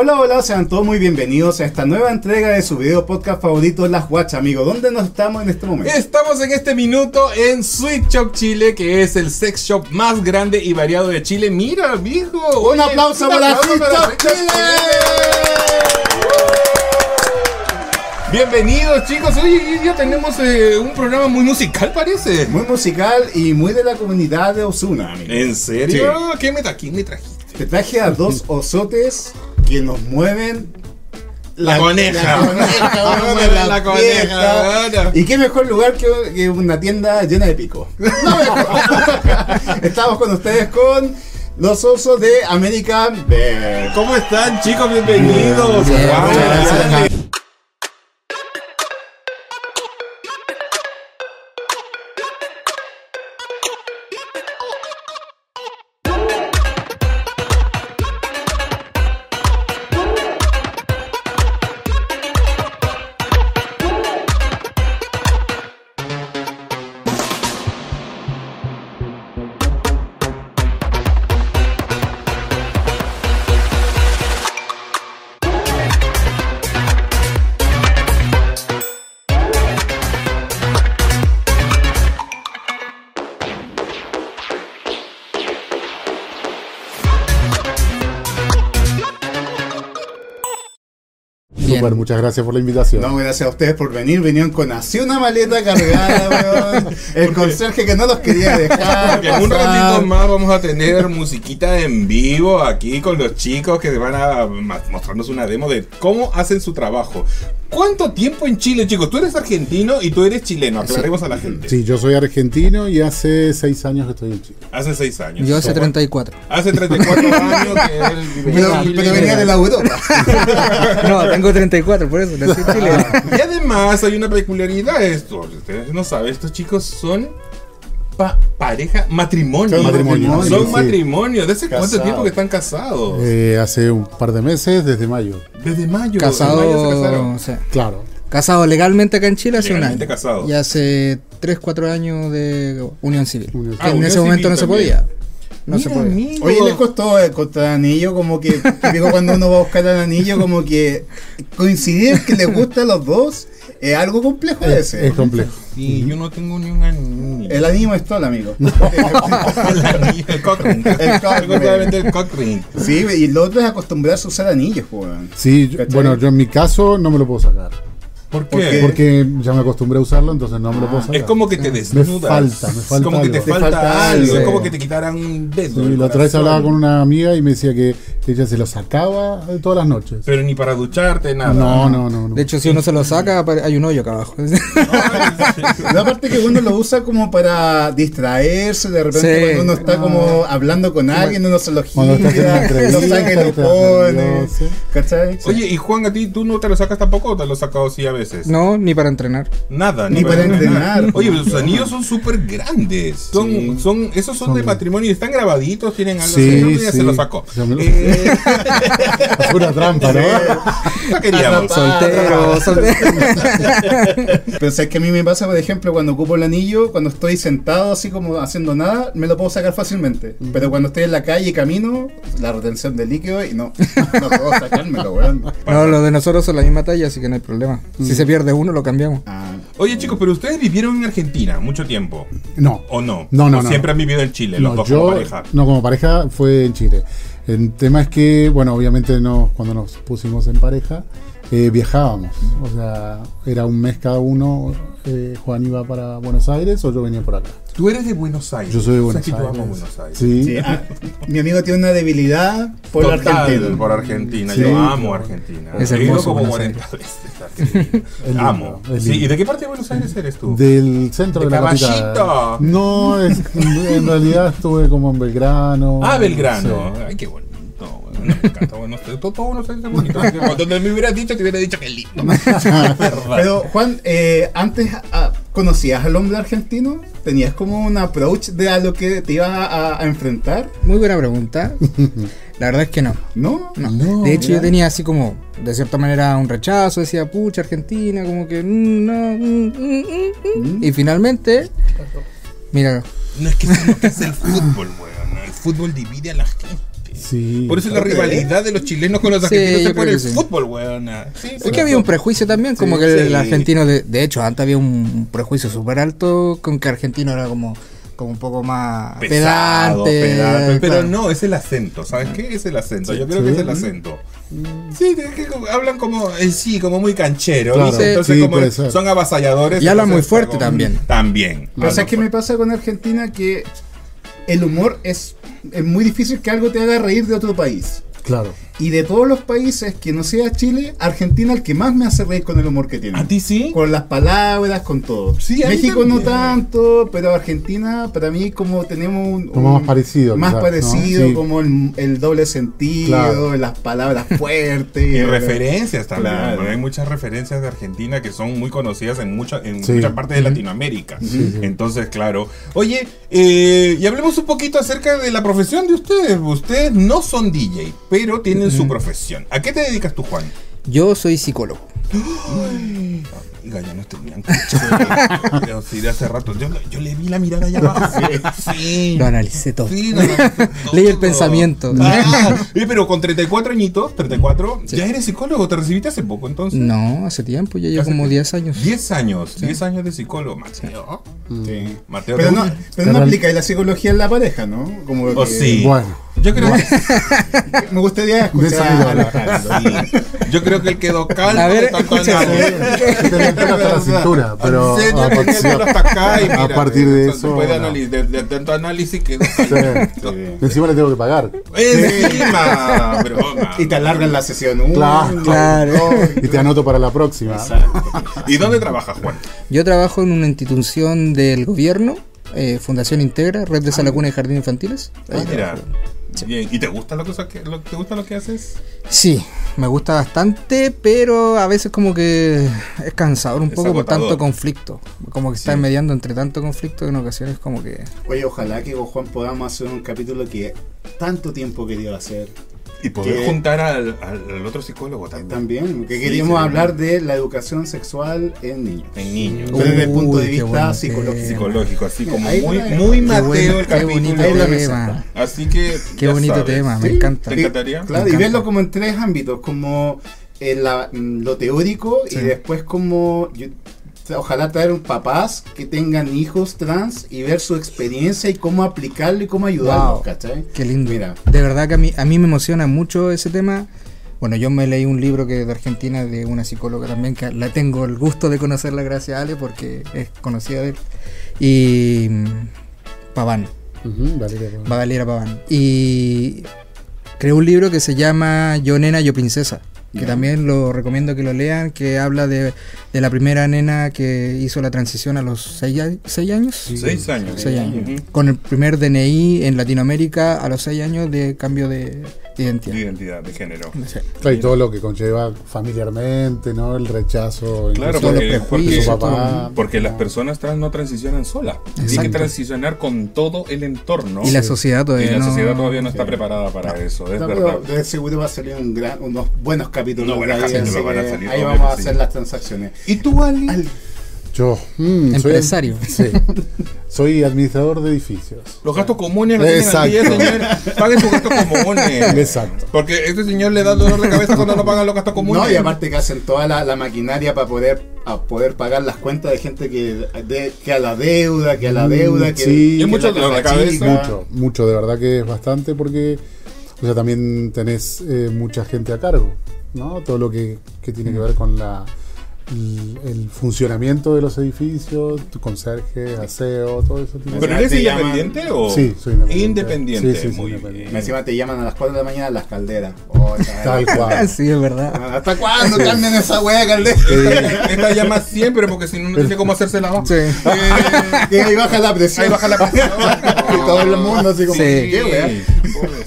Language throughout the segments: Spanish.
Hola, hola, sean todos muy bienvenidos a esta nueva entrega de su video podcast favorito, Las Watch, amigo. ¿Dónde nos estamos en este momento? Estamos en este minuto en Sweet Shop Chile, que es el sex shop más grande y variado de Chile. Mira, viejo. Un aplauso para Sweet Shop Chile. Bienvenidos chicos, hoy, día tenemos eh, un programa muy musical parece. Muy musical y muy de la comunidad de Osuna, amigo. ¿En serio? ¿Qué me, tra ¿Qué me trajiste? Te traje a dos osotes que nos mueven La coneja. La coneja, nos mueve La la coneja, fiesta. bueno. Y qué mejor lugar que, que una tienda llena de pico. Estamos con ustedes con los osos de American Bear. ¿Cómo están chicos? Bienvenidos. Bien, Wow. Dale. Muchas gracias por la invitación. No, gracias a ustedes por venir. Vinieron con así una maleta cargada, weón. El conserje que no los quería dejar. En un ratito más vamos a tener musiquita en vivo aquí con los chicos que van a mostrarnos una demo de cómo hacen su trabajo. ¿Cuánto tiempo en Chile, chicos? Tú eres argentino y tú eres chileno, aclaremos a la gente. Sí, yo soy argentino y hace seis años que estoy en Chile. Hace seis años. Yo hace ¿Cómo? 34. Hace 34 años que él vive Pero, en Chile. pero venía de la Europa. No, tengo 34, por eso nací en Chile. Y además hay una peculiaridad esto. Ustedes no saben, estos chicos son pa- pareja matrimonio. Son matrimonio, Son sí. matrimonio. ¿Desde hace cuánto tiempo que están casados? Eh, hace un par de meses, desde mayo. Desde mayo. en mayo se casaron. Casado, o sea, Claro. casado legalmente acá en Chile hace un año. casado. Y hace 3, 4 años de unión civil. Unión Que Ah, en unión ese momento civil no se podía. No Mira, se amigo. Oye, les costó encontrar anillo, como que típico cuando uno va a buscar el anillo, como que coincidir que les gusta a los dos es algo complejo de Es, ese. es complejo. Sí, yo no tengo ni un anillo. El anillo es todo, amigo. el anillo, el cock ring. El cock ring. Solamente el cock ring. Sí, y lo otro es acostumbrarse a usar anillos, weón. Sí, yo- bueno, yo en mi caso no me lo puedo sacar. ¿Por ¿Por qué? Porque ya me acostumbré a usarlo, entonces no me lo puedo sacar. Es como que te Me desnudas. falta, me falta como que te falta, falta algo. algo. Es como que te quitaran un dedo. Sí, la otra vez hablaba con una amiga y me decía que ella se lo sacaba eh, todas las noches. Pero ni para ducharte, nada. No, no, no. no. De hecho, si uno se lo saca, hay un hoyo acá abajo. La parte que uno lo usa como para distraerse, de repente Sí. cuando uno está No. como hablando con alguien, uno se lo gira, lo saca y lo pone. ¿Cachai? Oye, y Juan, ¿a ti tú no te lo sacas tampoco o te lo has sacado así a veces? No, ni para entrenar. Nada, Ni para entrenar. Oye, pero sus anillos son súper grandes. Son, Sí. son, esos son, Son de matrimonio y están grabaditos, tienen algo Sí, así. No, sí. se lo sacó. Eh, Es una trampa, ¿no? no queríamos. Soltero, soltero. Pero sabes que a mí me pasa, por ejemplo, cuando ocupo el anillo, cuando estoy sentado así como haciendo nada, me lo puedo sacar fácilmente. Pero cuando estoy en la calle y camino, la retención de líquido y no, no puedo sacármelo, weón. No, los de nosotros son la misma talla, así que no hay problema. Si se pierde uno, lo cambiamos. Ah, Oye, chicos, pero ustedes vivieron en Argentina mucho tiempo. No. ¿O no? No, no, ¿O no. Siempre han vivido en Chile, los No, dos yo, como pareja. no, como pareja fue en Chile. El tema es que, bueno, obviamente no, cuando nos pusimos en pareja, eh, viajábamos. O sea, era un mes cada uno. eh, Juan iba para Buenos Aires o yo venía por acá. Tú eres de Buenos Aires. Yo soy de O sea Buenos que yo Aires. amo Buenos Aires. Sí. sí, ah, mi amigo tiene una debilidad por Total, Argentina. por Argentina. Sí. Yo amo Argentina. Es hermoso como Buenos 40 veces. amo. Sí. ¿Y de qué parte de Buenos Aires eres tú? Del centro De de, la Caballito. capital. No, es- en realidad estuve como en Belgrano. Ah, Belgrano. Sí. Ay, qué bonito. bueno, me encanta Aires. Todo, todo Aires es bonito. Cuando me hubieras dicho, te hubiera dicho que lindo. Pero Juan, eh, antes ah, conocías al hombre argentino, tenías como un approach de a lo que te iba a, a enfrentar, Muy buena pregunta. La verdad es que no. ¿no? No. No, de hecho, mira. yo tenía así como, de cierta manera, un rechazo. Decía, pucha, Argentina, como que mm, no. mm, mm, mm, mm". Y finalmente, mira, No es que es lo que es el fútbol, weón. El fútbol divide a la gente. Sí. Por eso es la rivalidad de los chilenos con los Sí, argentinos por creo el que sí. fútbol, weón. Sí, Es que había un prejuicio también, como Sí, que el sí. argentino, de, de hecho, antes había un prejuicio súper alto con que argentino era como, como un poco más Pesado, pedante. pedante, pero claro. no, es el acento, ¿sabes qué? Es el acento, yo creo sí. que es el acento. Sí, es que hablan como, eh, sí, como muy canchero, entonces como son avasalladores. Y hablan muy fuerte como- también. También. Pero ¿sabes qué me pasa con Argentina? Que el humor es, es muy difícil que algo te haga reír de otro país. Claro. Y de todos los países que no sea Chile, Argentina el que más me hace reír con el humor que tiene. ¿A ti sí? Con las palabras, con todo. Sí, a mí México no tanto, pero Argentina para mí como tenemos un... Como un- más parecido, Más quizás, parecido, ¿no? Sí. como el, el doble sentido, Claro. las palabras fuertes. Y referencias también. Claro. Hay muchas referencias de Argentina que son muy conocidas en, mucha- en Sí. muchas partes de Latinoamérica. Sí, sí. Entonces, claro. Oye, eh, y hablemos un poquito acerca de la profesión de ustedes. Ustedes no son DJ, pero tienen su profesión. ¿A qué te dedicas tú, Juan? Yo soy psicólogo. Oiga, ya no estoy. Pero sí, de hace rato. Yo, yo le vi la mirada allá abajo. Sí. Lo analicé todo. Sí, no, no, todo. Leí el pensamiento. Ah, pero con 34 añitos, 34, ya eres psicólogo, te recibiste hace poco entonces. No, hace tiempo, ya llevo como tiempo. 10 años. 10 años, 10 años de psicólogo, Mateo. Sí. Mateo, Pero ¿te no, pero no aplica la psicología en la pareja, ¿no? Como Oh, que- sí. Bueno. Yo creo que Me gustaría escuchar a sí. Yo creo que él quedó calmo A ver, hasta la cintura, pero serio, a partir, acá y a mira, partir de eso, después de, análisis, de, de tanto análisis quedó Sí. Encima le tengo que pagar. Encima, broma. Y te alargan la sesión. uno, Claro. Y te anoto para la próxima. Exacto. ¿Y dónde trabajas, Juan? Yo trabajo en una institución del gobierno, eh, Fundación Integra, Red de Sala Cuna y Jardín Infantiles. Ah, mira. Bien. ¿Y te gusta lo que, lo, te gusta lo que haces? Sí, me gusta bastante, pero a veces como que es cansador un Es poco por agotador. tanto conflicto. Como que estás Sí. mediando entre tanto conflicto que en ocasiones como que... Oye, ojalá que con Juan podamos hacer un capítulo que tanto tiempo querido hacer. Y poder Que- juntar al, al- al otro psicólogo también. También, que Sí, queríamos hablar de la educación sexual en niños. En niños. Desde el punto de vista bueno psicológico. Psicológico, así como muy, está. muy Qué Mateo bueno, el qué capítulo. bonito Ahí la tema. Así que. Qué bonito sabes. tema, me Sí. encanta. ¿Te encantaría? Claro, Me y encanta. verlo como en tres ámbitos, como en la- mm, lo teórico y después como yo- ojalá traer un papás que tengan hijos trans y ver su experiencia y cómo aplicarlo y cómo ayudarlos, Wow. ¿cachai? Qué lindo. Mira. De verdad que a mí, a mí me emociona mucho ese tema. Bueno, yo me leí un libro que de Argentina de una psicóloga también, que la tengo el gusto de conocerla gracias a Ale porque es conocida de él. Y mm, Paván, Ujú, Valeria, bueno. Valera Paván. Y creó un libro que se llama Yo Nena, Yo Princesa. Que también lo recomiendo que lo lean, que habla de, de la primera nena que hizo la transición a los 6 años. Seis años. Seis años. Con el primer DNI en Latinoamérica a los 6 años de cambio de, de De identidad. de género. Sí. Claro, y todo lo que conlleva familiarmente, ¿no? El rechazo. Claro, porque- todo. papá. Porque las personas trans no transicionan solas. Tienen que transicionar con todo el entorno. Y la sociedad Y todavía la no. sociedad todavía no está Sí. preparada para eso, es No, verdad. pero de seguro va a salir un gran, unos buenos capítulos. Buenos ahí, capítulos así van a que salir, ahí vamos a sí. hacer las transacciones. ¿Y tú, Ali? Al- Yo, mm, soy- Empresario. sí. Soy administrador de edificios. Los gastos comunes no tienen Exacto. aquí, señor. Paguen sus gastos comunes. Exacto. Porque este señor le da dolor de cabeza cuando no pagan los gastos comunes. No, y aparte que hacen toda la, la maquinaria para poder a poder pagar las cuentas de gente que, de- que a la deuda, que a la Mm, deuda, que, sí. que Y mucho dolor de cabeza. Mucho, mucho, de verdad que es bastante porque o sea, también tenés eh, mucha gente a cargo, ¿no? Todo lo que, que tiene que ver con la el, el funcionamiento de los edificios, tu conserje, aseo, todo eso. tiene- ¿Pero eres te llaman- independiente o...? Sí, soy independiente. Independiente, Sí, sí, sí, muy independiente. bien. Encima te llaman a las 4 de la mañana las calderas. Oh, Tal cual. sí, es verdad. ¿Hasta cuándo cambian esa wea caldera? Esta llama siempre porque si no, no tiene cómo hacerse la Sí. que ahí baja la presión. Ahí baja la presión. y todo el mundo así como, Sí. ¿qué wea?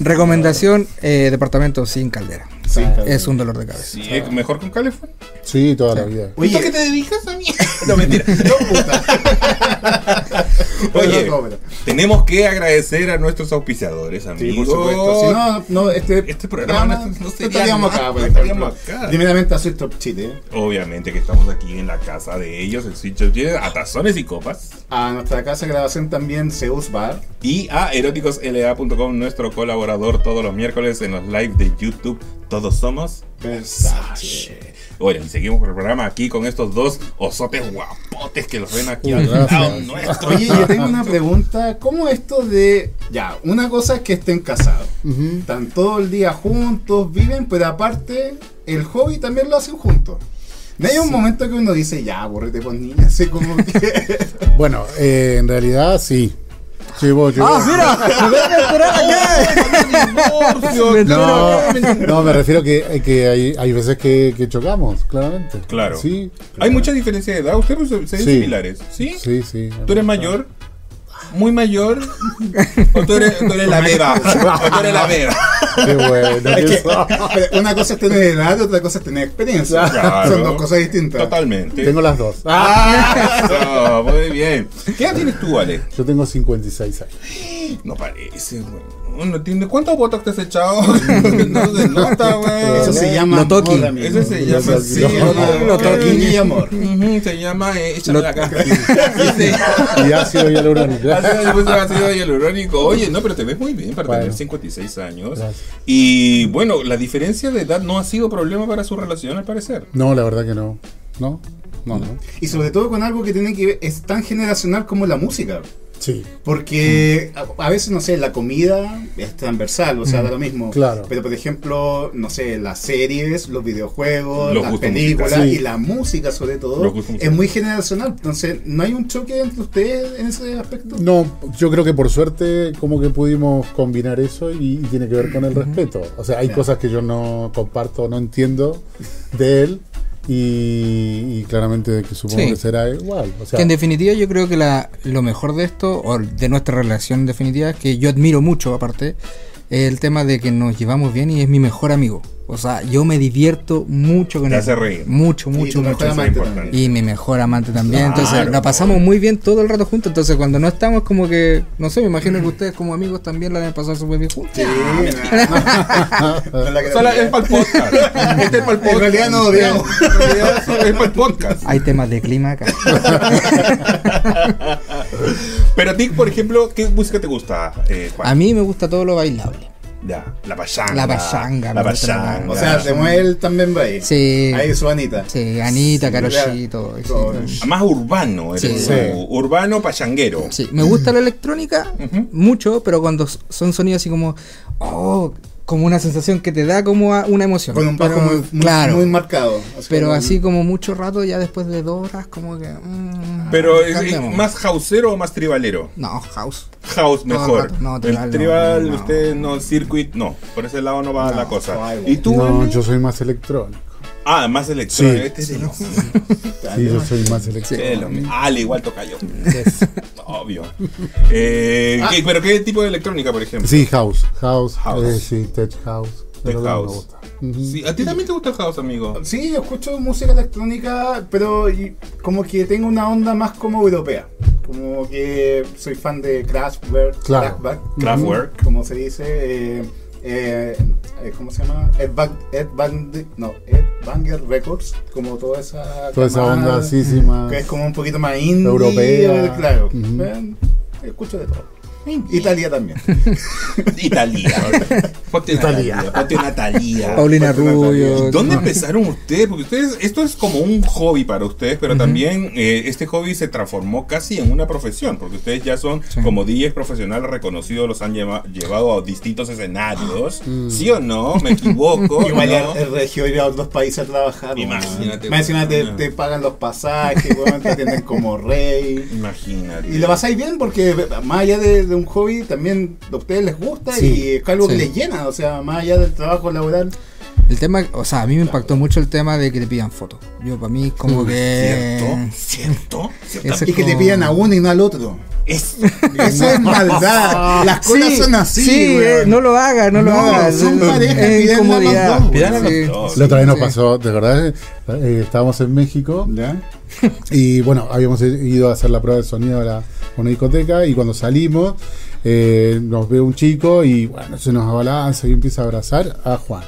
Recomendación, eh, departamento sin caldera. Cabeza. Sí, es un dolor de cabeza. Sí, ¿es mejor con Calefón? Sí, toda la vida. ¿Tú a qué te dedicas a mí? no, mentira. No, puta. Oye, tenemos que agradecer a nuestros auspiciadores, amigos. Sí, por supuesto. Si no, no, este, Este programa no- no estaríamos acá, no estaríamos acá. Primeramente a Sweet Top Chile, Obviamente que estamos aquí en la casa de ellos, el Switch of Chile, a tazones y copas. a nuestra casa de grabación también Zeus Bar. Y a eróticosla.com, nuestro colaborador todos los miércoles en los live de YouTube. Todos somos Versace. Bueno, y seguimos con el programa aquí con estos dos osotes guapotes que los ven aquí al lado nuestro. Oye, yo tengo una pregunta. ¿Cómo esto de... Ya, una cosa es que estén casados. Están todo el día juntos, viven, pero aparte el hobby también lo hacen juntos. No hay un momento que uno dice, ya, aburrete con niña, así como que... Bueno, eh, en realidad sí. ¡Ah, mira! ¡Me voy a esperar acá! No, me refiero que, que hay, hay veces que, que chocamos, claramente. Claro. Sí. Hay mucha diferencia de edad. Ustedes se ven Sí. similares, ¿sí? Sí, sí. ¿Tú eres mayor? ¿Muy mayor? ¿O tú eres, tú eres la beba? ¿O tú eres la beba? Qué bueno. Es que, una cosa es tener edad, otra cosa es tener experiencia. Claro. Son dos cosas distintas. Totalmente. Tengo las dos. Eso, muy bien. ¿Qué edad tienes tú, Ale? Yo tengo 56 años. No parece, güey. No entiende. ¿Cuántos botox te has echado? no se nota, güey. Eso se llama Lo toqui. amor, amigo. Ese se llama sí. Lo toqui y amor. Se llama eh, échame Lo- la caja. Y ácido hialurónico. Ácido hialurónico. Oye, no, pero te ves muy bien para Bueno. tener 56 años. Gracias. Y bueno, la diferencia de edad no ha sido problema para su relación, al parecer. No, la verdad que no. No, no, no. Y sobre todo con algo que tiene que ver, es tan generacional como la música. Sí. Porque a, a veces, no sé, la comida es transversal, o sea, da lo mismo. Claro. Pero, por ejemplo, no sé, las series, los videojuegos, Los las películas y la música, sobre todo, es muy generacional. Entonces, ¿no hay un choque entre ustedes en ese aspecto? No, yo creo que por suerte como que pudimos combinar eso y, y tiene que ver con el respeto. O sea, hay cosas que yo no comparto, no entiendo de él y, y claramente que supongo Sí. que será igual. O sea, Que en definitiva yo creo que la, lo mejor de esto, o de nuestra relación en definitiva, que yo admiro mucho aparte, es el tema de que nos llevamos bien y es mi mejor amigo. O sea, yo me divierto mucho con Te él. hace reír. Mucho, mucho, mucho. Y mi mejor amante también. Claro. Entonces la pasamos muy bien todo el rato juntos. Entonces cuando no estamos como que, no sé, me imagino que ustedes como amigos también la deben pasar súper bien juntos. Sí, Solo es para el podcast. Este es para el podcast. En realidad no odiamos. Es para el podcast. Hay temas de clima acá. Pero a ti, por ejemplo, ¿qué música te gusta, eh, Juan? A mí me gusta todo lo bailable. Ya, la pachanga. La pachanga, La me gusta la- pachanga. O sea, se mueve él también va ahí. Sí. Ahí su Anita. Sí, Anita, Sí, Carochito. ya. sí. Todo. Más urbano, eres Sí. Sí. Urbano pachanguero. Sí, me gusta la electrónica mucho, pero cuando son sonidos así como, oh, como una sensación que te da como a- una emoción. Con un bajo Pero, muy, muy- claro, muy marcado. Así pero como- así como mucho rato, ya después de dos horas, como que... mm, Pero es, es más houseero o más tribalero. No, house. House mejor. No, el tribal no, tribal, no. usted no, circuit, no. Por ese lado no va No, la cosa. no, ¿Y tú? no, yo soy más electrónico. Ah, más electrónico. Sí. Este es el- Sí, yo soy más electrónico. el- Ale, igual toca yo. Obvio. Eh, Ah. ¿qué- ¿Pero qué tipo de electrónica, por ejemplo? Sí, house. House. House. eh, sí, tech house. Tech house. me gusta. Ujú. Sí, ¿A ti también te gusta el house, amigo? Sí, yo escucho música electrónica, pero como que tengo una onda más como europea. Como que soy fan de Kraftwerk, Claro. Kraftwerk, Kraftwerk. como se dice. eh, eh, eh, ¿Cómo se llama? Ed, Bang, Ed, Bang- no, Ed Banger Records, como toda esa. Toda esa onda así, sí, más. Que es como un poquito más indie. Europea. Claro. Escucho de todo. Italia también. Italia. Ponte Italia. Ponte una Italia. Paulina Rubio. ¿Y dónde empezaron ustedes? Porque ustedes, esto es como un hobby para ustedes, pero también eh, este hobby se transformó casi en una profesión, porque ustedes ya son Sí. como DJs profesionales reconocidos, los han lleva- llevado a distintos escenarios. ¿Sí o no? ¿Me equivoco? Igual ¿no? el regio ir a otros países a trabajar. Imagínate, encima te, pagan los pasajes, te atienden como rey. Imagínate. Y lo pasáis bien porque más allá de, de un hobby, también a ustedes les gusta Sí, y es algo que sí. les llena. O sea, más allá del trabajo laboral. El tema, o sea, a mí me impactó mucho el tema de que te pidan fotos. Yo, para mí, como que... ¿Cierto? ¿Cierto? Y que te como- pidan a uno y no al otro. Es, Eso es maldad. Las colas Sí, son así. sí, eh, no lo haga, no, lo No, haga. son Es- parejas, incomodidad. Sí. La otra vez nos pasó, de verdad, eh, estábamos en México ¿Ya? y bueno, habíamos ido a hacer la prueba de sonido a, la, una discoteca y cuando salimos eh, nos ve un chico y bueno, se nos abalanza y empieza a abrazar a Juan.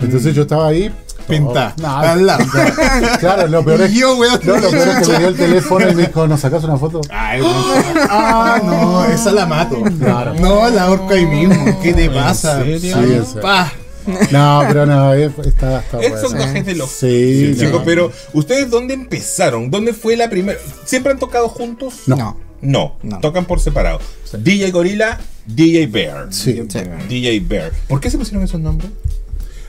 Entonces yo estaba ahí. Pinta. No, Al lado. Claro, lo peor es, yo, weón. no, lo peor es que me dio el teléfono y me dijo, ¿nos sacas una foto? Ay, ah, no, esa la mato. Claro. No, la ahorco ahí mismo. ¿Qué te pasa? Sí, en serio. Pa. No, pero no, está, está Esos bueno. gajes de los Sí, chicos, no. pero ¿ustedes dónde empezaron? ¿Dónde fue la primera? ¿Siempre han tocado juntos? No. No. No, No. tocan por separado. DJ Gorilla, DJ Bear. Sí. DJ Bear. ¿Por qué se pusieron esos nombres?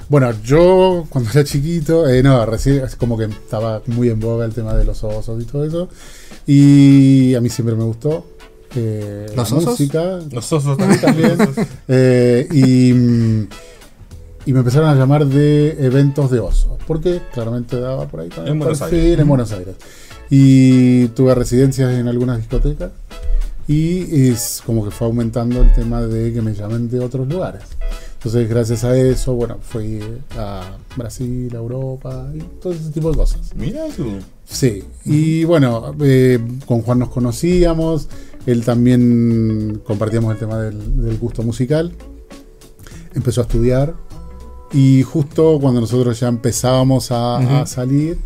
Bueno, yo cuando era chiquito, eh, no, recién como que estaba muy en boga el tema de los osos y todo eso. Y a mí siempre me gustó eh, ¿Los la osos? música Los osos también. Eh, y, y me empezaron a llamar de eventos de osos, porque claramente daba por ahí En Buenos perfil Aires. en Buenos Aires. Y tuve residencias en algunas discotecas. Y es como que fue aumentando el tema de que me llamen de otros lugares. Entonces, gracias a eso, bueno, fui a Brasil, a Europa y todo ese tipo de cosas. Mira tú. Sí, y bueno, eh, con Juan nos conocíamos, él también compartíamos el tema del, del gusto musical, empezó a estudiar y justo cuando nosotros ya empezábamos a, a salir,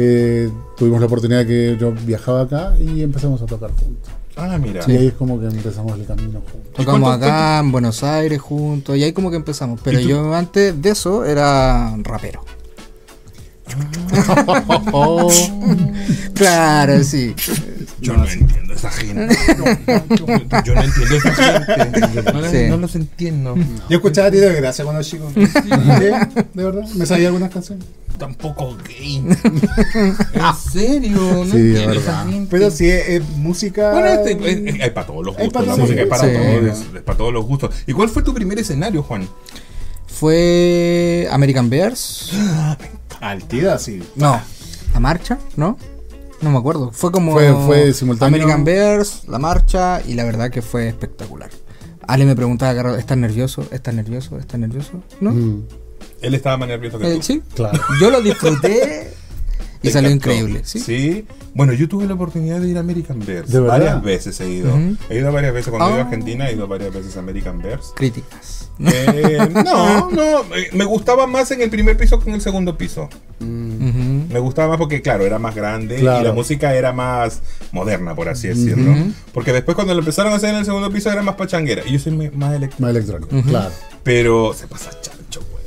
eh, tuvimos la oportunidad que yo viajaba acá y empezamos a tocar juntos. Ah, mira. Y ahí es como que empezamos el camino juntos. Tocamos cuánto- acá en Buenos Aires juntos y ahí como que empezamos. Pero yo antes de eso era rapero. Claro, sí. Yo no entiendo esa gente. No, yo no entiendo esa gente. No, Sí. no los entiendo. Yo escuchaba a Tito de Gracia cuando era chico. Sí, De verdad. Me sabía algunas canciones. Tampoco gay. ¿En serio? No Sí, entiendo de esa verdad. gente. Pero sí, es, es música. Bueno, este, es- es- hay para todos los Hay gustos. para La todos música es los para gustos. todos, es- es para todos los gustos. ¿Y cuál fue tu primer escenario, Juan? Fue American Bears. Al Tida, sí. No, la marcha, ¿no? No me acuerdo. Fue como Fue- fue simultáneo. American Bears, la marcha y la verdad que fue espectacular. Ale me preguntaba, ¿estás nervioso? ¿Estás nervioso? ¿Estás nervioso? ¿No? Mm, Él estaba más nervioso que Eh, tú. sí. claro. Yo lo disfruté y salió encantó. increíble. ¿sí? ¿sí? Bueno, yo tuve la oportunidad de ir a American Bears. ¿De verdad? Varias veces he ido. He ido varias veces. Cuando he ido a Ah. Argentina, he ido varias veces a American Bears. Críticas. Eh, no, no. eh, Me gustaba más en el primer piso que en el segundo piso. Me gustaba más porque, claro, era más grande Claro. y la música era más moderna, por así decirlo. Porque después, cuando lo empezaron a hacer en el segundo piso, era más pachanguera. Y yo soy más electrónico. Más electrónico, claro. Pero se pasa chancho, güey.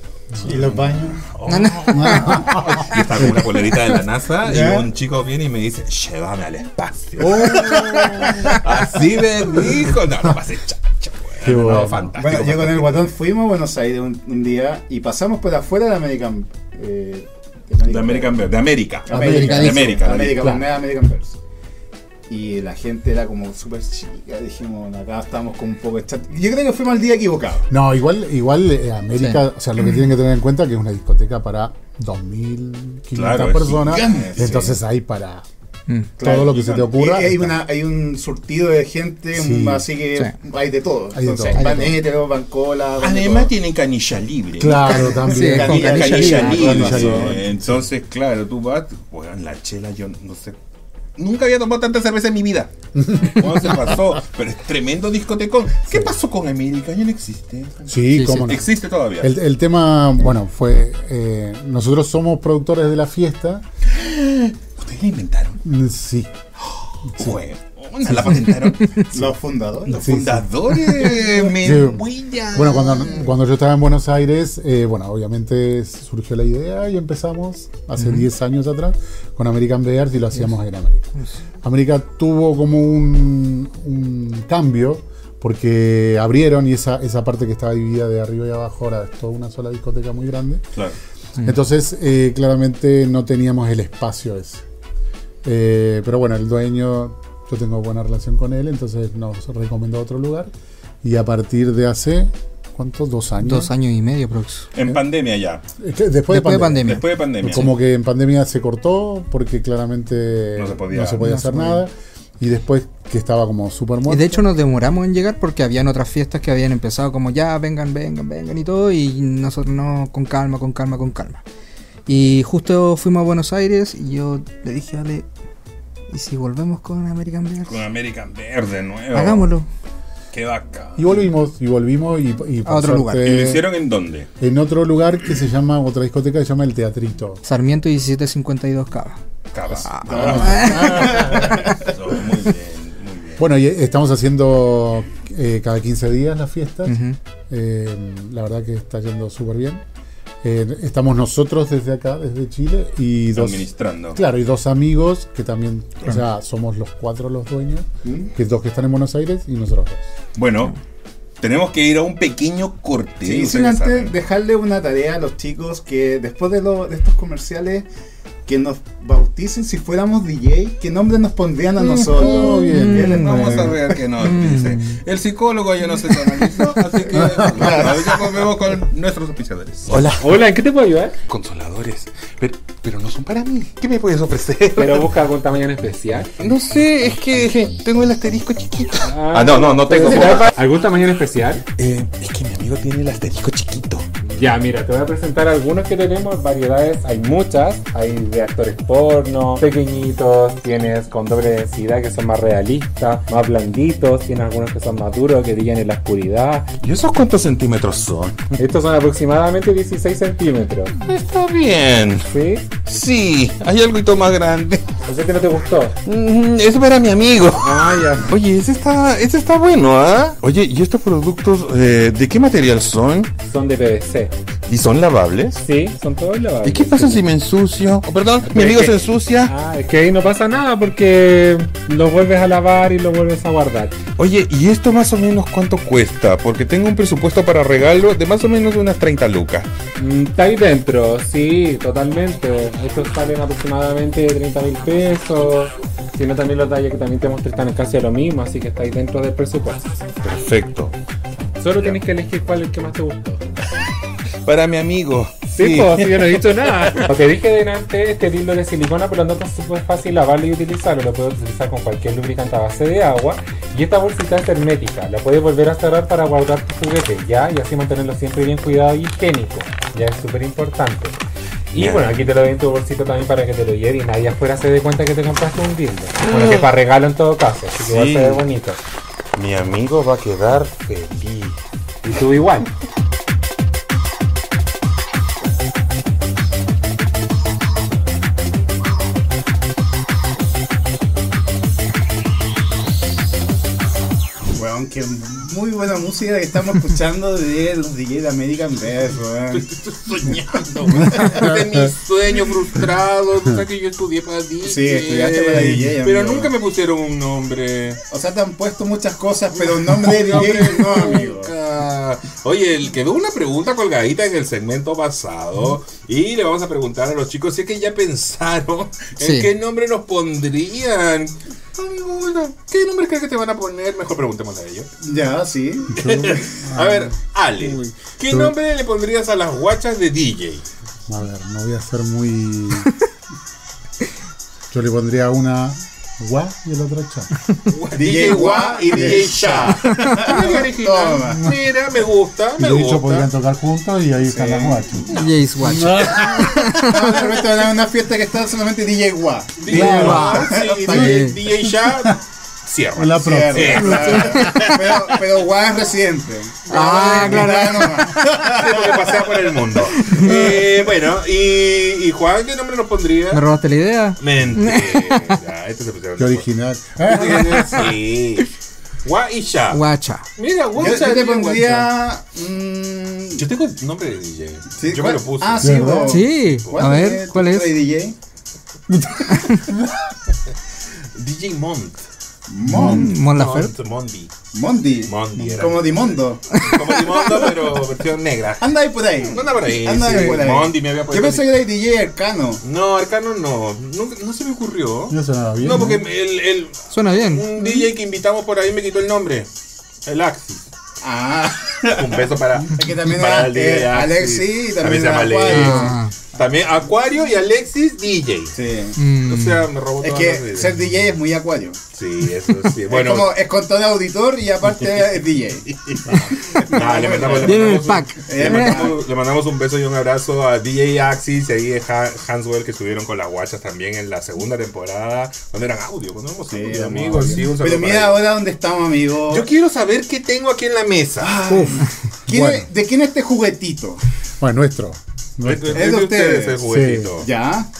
¿Y los baños? Oh. Yo estaba con una polerita de la NASA ¿Ya? y un chico viene y me dice, llévame al espacio. Así me dijo. No, no pasé chancho, güey. Qué No, bueno. fantástico. Bueno, yo con el guatón fuimos a Buenos Aires un, un día y pasamos por afuera de American. Eh, De American Bears, de América. América, de dice. América. de América, claro. América, American. Y la gente era como súper chica. Dijimos, acá estamos con un poco de chat. Yo creo que fuimos al día equivocado. No, igual, igual eh, América, o sea, lo que tienen que tener en cuenta es que es una discoteca para 2.500 Claro, personas. gigante, entonces hay para Mm. todo lo que se te ocurra. Y hay, una, hay un surtido de gente, Sí. así que Sí. hay de todo. Hay de Entonces, todo. van héteros, cola. Además tienen canilla libre. Claro, Sí, también. con Canilla- canilla Canilla libre. libre. Canilla sí. libre. Entonces, claro, tú vas, bueno, la chela, yo no sé. Nunca había tomado tanta cerveza en mi vida. ¿Cómo se pasó? Pero es tremendo discotecón. ¿Qué pasó con América? Ya no existe. Sí, Sí, cómo no. Existe todavía. El, el tema, bueno, fue. eh, nosotros somos productores de la fiesta. ¿Ustedes la inventaron? Sí. Jue- ¿Una la patentaron? Los fundadores. Los Sí, sí. fundadores, me Sí. Bueno, cuando, cuando yo estaba en Buenos Aires, eh, bueno, obviamente surgió la idea y empezamos hace 10 años atrás con American Bears y lo hacíamos en América. América tuvo como un, un cambio porque abrieron y esa, esa parte que estaba dividida de arriba y abajo ahora es toda una sola discoteca muy grande. Claro. Entonces, eh, claramente no teníamos el espacio ese. Eh, pero bueno, el dueño, yo tengo buena relación con él, entonces nos recomendó otro lugar. Y a partir de hace, ¿cuántos? Dos años. Dos años y medio, prox. En pandemia ya. Es que después, Después de pandemia. Después de pandemia. Como que en pandemia se cortó porque claramente No se podía- hacer no se podía. nada. Y después que estaba como súper Y muerto. de hecho nos demoramos en llegar porque habían otras fiestas que habían empezado como ya, vengan, vengan, vengan y todo. Y nosotros no, con calma, con calma, con calma. Y justo fuimos a Buenos Aires y yo le dije a Ale, ¿y si volvemos con American Bears? Con American Bear de nuevo. Hagámoslo. Qué vaca. Y volvimos, y volvimos y, y A otro lugar. ¿Y lo hicieron en dónde? En otro lugar que se llama, otra discoteca que se llama El Teatrito. Sarmiento 1752 Cava. Cabas. Ah. Eso, muy bien, muy bien. Bueno, y estamos haciendo eh, cada 15 días las fiestas. Eh, la verdad que está yendo súper bien. Eh, estamos nosotros desde acá, desde Chile, y dos, Administrando. claro, y dos amigos que también, o sea, somos los cuatro los dueños, que dos que están en Buenos Aires y nosotros dos. Bueno, tenemos que ir a un pequeño corte. Sí, sin antes saben. dejarle una tarea a los chicos que después de, lo- de estos comerciales que nos bauticen si fuéramos DJ, ¿qué nombre nos pondrían a nosotros? bien. ¿Qué les Vamos a ver qué nos dice. El psicólogo ya nos analizó, así que claro, ya volvemos con nuestros oficiadores. Hola, Hola, ¿en qué te puedo ayudar? consoladores. Pero, pero no son para mí. ¿Qué me puedes ofrecer? Pero busca algún tamaño en especial. No sé, es que tengo el asterisco chiquito. Ah, no, no, no tengo. ¿Algún tamaño en especial? Eh, es que mi amigo tiene el asterisco chiquito. Ya, mira, te voy a presentar algunos que tenemos, variedades, hay muchas, hay de actores porno, pequeñitos, tienes con doble densidad que son más realistas, más blanditos, tienes algunos que son más duros, que brillan en la oscuridad. ¿Y esos cuántos centímetros son? Estos son aproximadamente 16 centímetros, Está bien. ¿sí? Sí, hay algo más grande. O sea que no te gustó. Mm, Eso para mi amigo. Ah, ya. Oye, ese está, ese está bueno, ¿ah? Oye, ¿y estos productos eh, de qué material son? Son de PVC. ¿Y son lavables? Sí, son todos lavables. ¿Y qué pasa si me ensucio? Oh, perdón, mi amigo se ensucia. Ah, es que ahí no pasa nada porque lo vuelves a lavar y lo vuelves a guardar. Oye, ¿y esto más o menos cuánto cuesta? Porque tengo un presupuesto para regalo de más o menos unas 30 lucas. Mm, Está ahí dentro, sí, totalmente. Estos salen aproximadamente 30 mil pesos. Si no, también los talles que también te mostré están casi a lo mismo, así que está ahí dentro del presupuesto. Perfecto. Solo tienes que elegir cuál es el que más te gustó. Para mi amigo. Sí, pues, sí, yo no he dicho nada. Lo que dije delante, este dildo de silicona, pero no es súper fácil lavarlo y utilizarlo. Lo puedes utilizar con cualquier lubricante a base de agua. Y esta bolsita es hermética. La puedes volver a cerrar para guardar tu juguete, ¿ya? Y así mantenerlo siempre bien cuidado y higiénico. Ya es súper importante. Y bueno, aquí te lo doy en tu bolsito también para que te lo lleves y nadie afuera se dé cuenta que te compraste un dildo. Bueno, que para regalo en todo caso, así que Sí. se ve bonito. Mi amigo va a quedar feliz. Y tú igual. Weón, qué muy buena música que estamos escuchando de los DJ de American Bears, weón. Estoy soñando, güey. de mi sueño frustrado. Tú sabes que yo estudié para DJ. Sí, estudiaste para DJ, Pero amigo. nunca me pusieron un nombre. O sea, te han puesto muchas cosas, pero un nombre de DJ no, amigo. Nunca. Oye, el- quedó una pregunta colgadita en el segmento pasado y le vamos a preguntar a los chicos si es que ya pensaron en Sí. qué nombre nos pondrían. Amigo, bueno, ¿qué nombre crees que te van a poner? Mejor preguntémosle a ellos. Ya, sí. A ver, Ale, ¿qué Tú- nombre le pondrías a las guachas de DJ? A ver, no voy a ser muy. Yo le pondría una gua y el otro cha. DJ Gua y DJ. Toma. Mira, me gusta, Y me de hecho podrían gusta. tocar juntos y ahí están las guachas. Jace Watch. No, de repente van a una fiesta que está solamente DJ Gua. DJ Claro. Gua, DJ, bien. Cierra. La próxima. Pero, pero Gua es residente. Ah, claro. Sí, porque pasea por el mundo. Eh, bueno, y, y Juan, ¿qué nombre nos pondría? ¿Me robaste la idea? Mentira. Este se Qué original. Sí. Gua y Sha. Guacha. Mira, Guacha. yo te pondría. mm, Yo tengo el nombre de DJ. sí, Yo me lo puse. Ah, sí, ¿De verdad? vos. Sí, a ver, es ¿cuál es? DJ? DJ Mont. Mon. Mon Laferte. Mondi. Mondi. Mondi era. Como Dimondo. Como Dimondo, pero versión negra. Anda ahí por ahí. Anda por ahí. Anda sí. ahí por ahí. Mondi me había Yo puesto. pensé que era DJ Arcano. No, Arcano no. No, no se me ocurrió. No sonaba bien. No, porque el, el, Suena bien. un DJ que invitamos por ahí me quitó el nombre. El Axis. Ah. Un beso para. Es que también para era el DJ eh, Alexi y también se llama. Alexi. Ah. También Acuario y Alexis DJ. Sí. Mm. O sea, me robó Es todas las que ser DJ es muy acuario. Sí, eso sí. Bueno, es como es con todo auditor y aparte es DJ. nada, le mandamos, le Viene en el mandamos un- pack. Le mandamos, le mandamos un beso y un abrazo a DJ Axis y ahí a Ha- Hanswell que estuvieron con las guachas también en la segunda temporada, cuando eran audio, cuando éramos Sí, audio, amigos. audio. sí, un saludo Pero para mira ellos. ahora dónde estamos, amigos. Yo quiero saber qué tengo aquí en la mesa. ¿Quién Bueno. es- ¿De quién es este juguetito? Bueno, nuestro. Es nuestro. de, Es de ustedes ustedes. el juguetito. ¿Ya?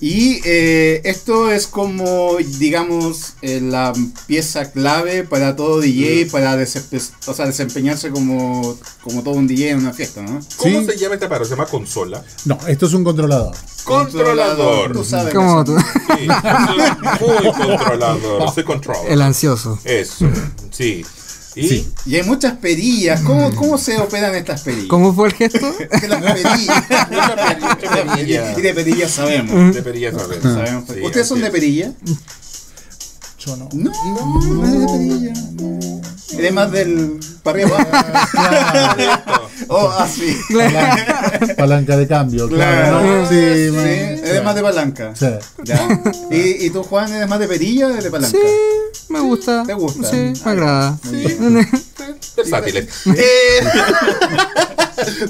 Y eh, esto es como, digamos, eh, la pieza clave para todo DJ, para desempe- o sea, desempeñarse como, como todo un DJ en una fiesta, ¿no? ¿Cómo Sí. se llama este aparato? Se llama consola. No, esto es un controlador. Controlador. Tú sabes. Como eso. tú. Sí, yo soy muy controlador. Soy controller. El ansioso. Eso, sí. Y Sí. Y hay muchas perillas. ¿Cómo, cómo se operan estas perillas? ¿Cómo fue el gesto? Que las perillas. Mucha perilla, mucha perilla. y de perillas sabemos. de perilla sabemos. sabemos. Sí, ¿Ustedes son de perilla? Yo no. No, no, es de perilla. No. Eres más del para arriba. Oh, así. Palanca de cambio, claro. Claro. ¿no? Sí, Sí, man. eres más de palanca. Sí. Ya. ¿Y, ¿Y tú, Juan, eres más de perilla o de palanca? Sí, me gusta. ¿Te gusta? Sí, me agrada. Versátiles. Eh,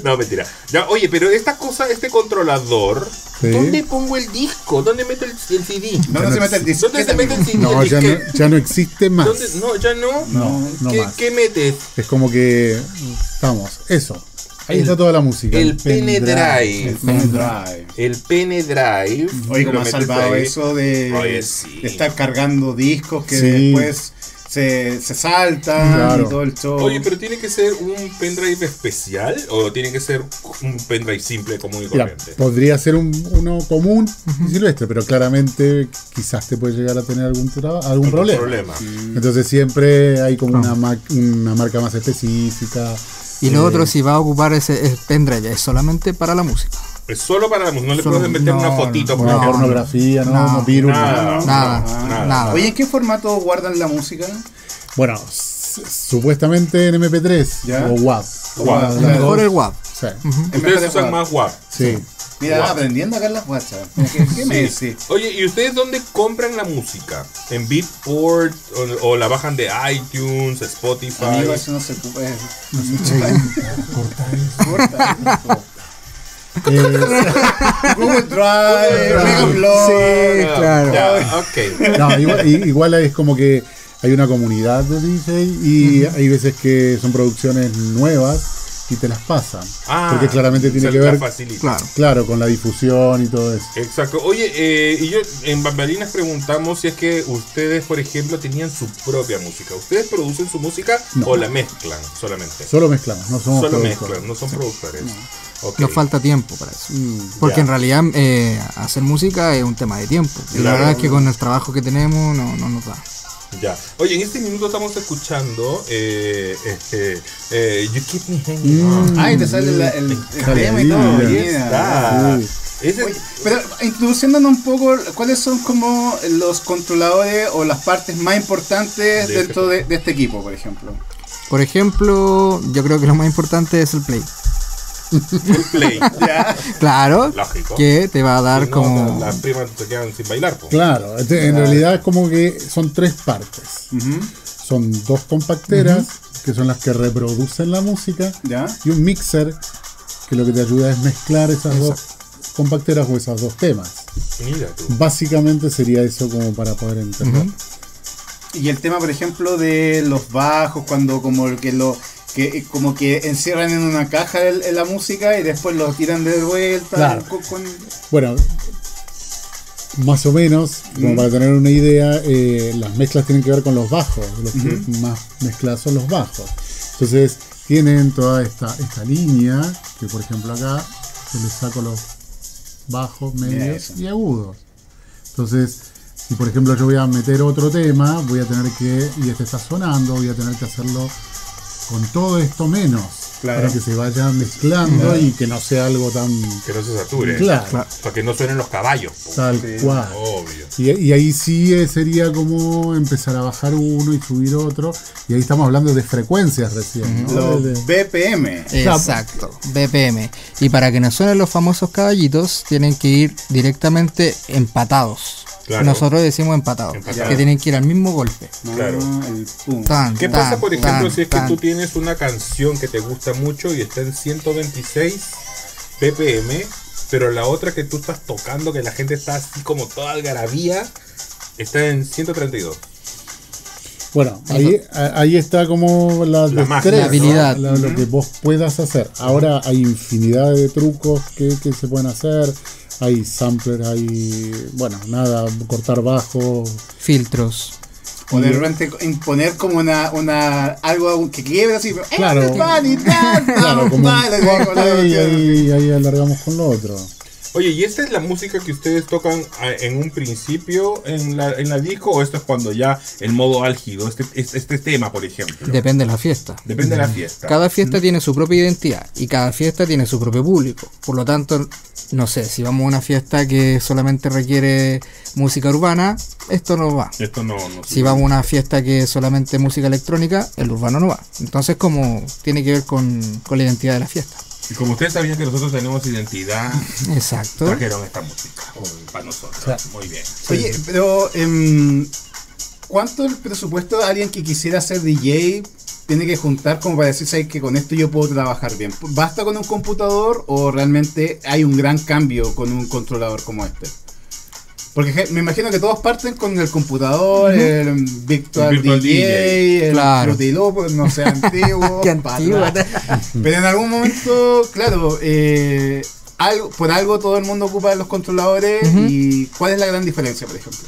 no, mentira. Ya, oye, pero esta cosa, este controlador, Sí. ¿dónde pongo el disco? ¿Dónde meto el, el CD? ¿Dónde se mete el disco? ¿Dónde se mete el CD? No, el ya no, ya no existe más. ¿Dónde? No, ya no. No, no ¿Qué, más. ¿Qué metes? Es como que. Vamos, eso. Ahí El- está toda la música. El pene drive. El pen drive. El pene drive. Oye, cómo ha salvado ahí. eso de, Oye, sí. de estar cargando discos que Sí. después se, se saltan Claro. y todo el show. Oye, pero ¿tiene que ser un pendrive especial o tiene que ser un pendrive simple, común y Mira, corriente? podría ser un, uno común y silvestre, pero claramente quizás te puede llegar a tener algún, algún Algún problema. Entonces siempre hay como una, ma- una marca más específica. Y lo Eh, otro, si va a ocupar ese ese pendrive, es solamente para la música. Es solo para la música, no le Solo- puedes meter no, una fotito. No, ejemplo. pornografía, no, no, no, virus, nada. nada. Nada, no, nada. nada. Oye, ¿en qué formato guardan la música? Bueno, supuestamente en MP3 ¿Ya? o Las claro. Mejor el WAP. sí, mejor Ustedes de usan más WAP. sí. Mira, Guau. aprendiendo acá en las guachas. ¿Qué, qué me decís? Oye, ¿y ustedes dónde compran la música? ¿En Beatport o, o la bajan de iTunes, Spotify? Amigo, eso no se ocupa. No se ocupa. Corta eso. Google Drive, Megaupload. Sí, claro. Ya, ok. No, igual, igual es como que hay una comunidad de DJ y hay veces que son producciones nuevas y te las pasan. Ah, porque claramente tiene que ver. Claro. claro, con la difusión y todo eso. Exacto. Oye, eh, y yo en Bambalinas preguntamos si es que ustedes, por ejemplo, tenían su propia música. ¿Ustedes producen su música No. o la mezclan solamente? Solo mezclamos, no somos Solo productores. mezclan, no son productores. Nos falta tiempo para eso. Mm, Porque en realidad eh, hacer música es un tema de tiempo. Y la verdad es que con el trabajo que tenemos no, no nos da. Ya. Oye, en este minuto estamos escuchando eh, este, eh, You Keep Me Hanging On. Mm. Ay, te sale la- el, el Sale tema y todo. mira. Ahí mira. está. Sí. Ese- Oye, pero introduciéndonos un poco, ¿cuáles son como los controladores o las partes más importantes De dentro de, de este equipo, por ejemplo? Por ejemplo, yo creo que lo más importante es el play. Play. Claro, Lógico. que te va a dar Si no, como... la- Las primas se quedan sin bailar. po. Claro, este, en realidad es como que son tres partes. Son dos compacteras, que son las que reproducen la música, ¿Ya? y un mixer, que lo que te ayuda es mezclar esas dos compacteras o esos dos temas. Mira tú. Básicamente sería eso como para poder entender. Y el tema, por ejemplo, de los bajos, cuando como el que lo que como que encierran en una caja el- el- la música y después lo tiran de vuelta. Claro. con- con- Bueno, más o menos, como Mm. para tener una idea, eh, las mezclas tienen que ver con los bajos. Los que más mezcladas son los bajos. Entonces, tienen toda esta, esta línea, que por ejemplo acá yo le saco los bajos, medios y agudos. Entonces, si por ejemplo yo voy a meter otro tema, voy a tener que, y este está sonando, voy a tener que hacerlo con todo esto menos. Claro. para que se vaya mezclando y que no sea algo tan Que no se sature. claro, Para que no suenen los caballos. po. tal cual. Obvio. Y, y ahí sí eh, sería como empezar a bajar uno y subir otro. Y ahí estamos hablando de frecuencias recién. ¿no? Los BPM. Exacto, BPM. Y para que nos suenen los famosos caballitos, tienen que ir directamente empatados. Claro. Nosotros decimos empatados, Empatados. que tienen que ir al mismo golpe. Claro. Tan, ¿Qué tan, pasa, por ejemplo, tan, si es que tú tienes una canción que te gusta mucho y está en 126 ppm, pero la otra que tú estás tocando, que la gente está así como toda algarabía, está en 132? Bueno, ahí, ahí está como la, La destreza, la habilidad. la- lo que vos puedas hacer. Ahora hay infinidad de trucos que, que se pueden hacer. Hay samplers, hay, bueno, nada, cortar bajo. Filtros. O de repente imponer como una, una algo que quiebre así. Claro. Dance, Claro, como corte y ahí, ahí alargamos con lo otro. Oye, ¿y esta es la música que ustedes tocan ah, en un principio en la, en la disco o esto es cuando ya el modo álgido, este, este, este tema, por ejemplo? Depende de la fiesta. Depende de la fiesta. Cada fiesta tiene su propia identidad y cada fiesta tiene su propio público. Por lo tanto, no sé, si vamos a una fiesta que solamente requiere música urbana, esto no va. Esto no, no Si vamos a una fiesta que es solamente música electrónica, el urbano no va. Entonces, como tiene que ver con, con la identidad de la fiesta. Y como ustedes sabían que nosotros tenemos identidad, Exacto. trajeron esta música para nosotros. Muy bien. Oye, pero em, ¿cuánto el presupuesto de alguien que quisiera ser DJ tiene que juntar como para decir ¿sabes que con esto yo puedo trabajar bien? ¿Basta con un computador o realmente hay un gran cambio con un controlador como este? Porque me imagino que todos parten con el computador, el virtual, El virtual DJ, DJ. el Claro. No sé, antiguo. Qué antiguo. Pero en algún momento, claro, eh, algo, por algo todo el mundo ocupa los controladores y ¿cuál es la gran diferencia, por ejemplo?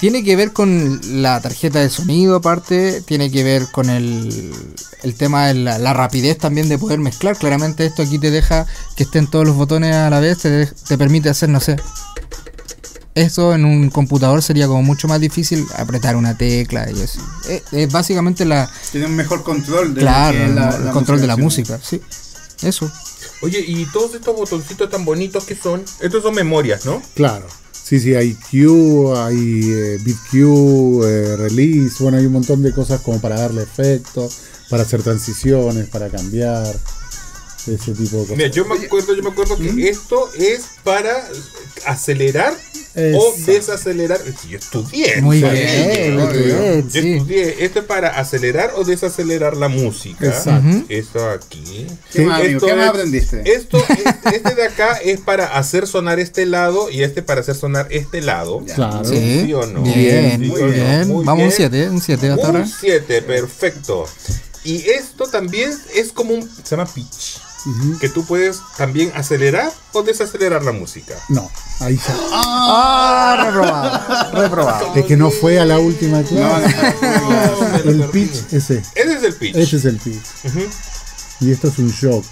Tiene que ver con la tarjeta de sonido aparte, tiene que ver con el, el tema de la, la rapidez también de poder mezclar. Claramente esto aquí te deja que estén todos los botones a la vez, te, de- te permite hacer, no sé. Esto en un computador sería como mucho más difícil apretar una tecla y eso. Es, es básicamente la, Tiene un mejor control de claro, es la- el la control de la música. sí. Eso. Oye, y todos estos botoncitos tan bonitos que son, estos son memorias, ¿no? Claro. Sí, sí, hay Q, hay eh, Beat Q, eh, Release, bueno, hay un montón de cosas como para darle efecto, para hacer transiciones, para cambiar, ese tipo de cosas. Mira, yo me acuerdo, yo me acuerdo que esto es para acelerar o desacelerar. Sí, Yo estudié. Muy bien, Yo muy bien, Yo sí. estudié. Esto es para acelerar o desacelerar la música. Exacto. Esto aquí. ¿Qué más, amigo? Esto ¿Qué más aprendiste? Esto, es- este de acá es para hacer sonar este lado y este para hacer sonar este lado. Claro. Sí. ¿Sí o no? Bien, Sí muy bien. muy Vamos un bien. 7, un 7 hasta ahora. Un 7, perfecto. Y esto también es como un. Se llama pitch. Que tú puedes también acelerar o desacelerar la música. No, ahí ya. Ah, reprobado. Reprobado. Es que no fue a la última No, clase. No, me lo el pitch ese. Ese es el pitch. Ese es el pitch. Y esto es un shock.